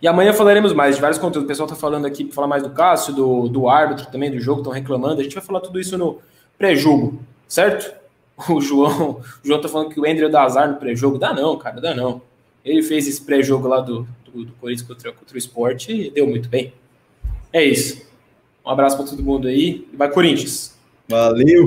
E amanhã falaremos mais de vários conteúdos. O pessoal tá falando aqui falar mais do Cássio, do, do árbitro também, do jogo, estão reclamando. A gente vai falar tudo isso no pré-jogo, certo? o João, o João tá falando que o André dá azar no pré-jogo. Dá não, cara, dá não. Ele fez esse pré-jogo lá do, do, do, Corinthians contra, contra o esporte e deu muito bem. É isso. Um abraço para todo mundo aí. Vai, Corinthians. Valeu!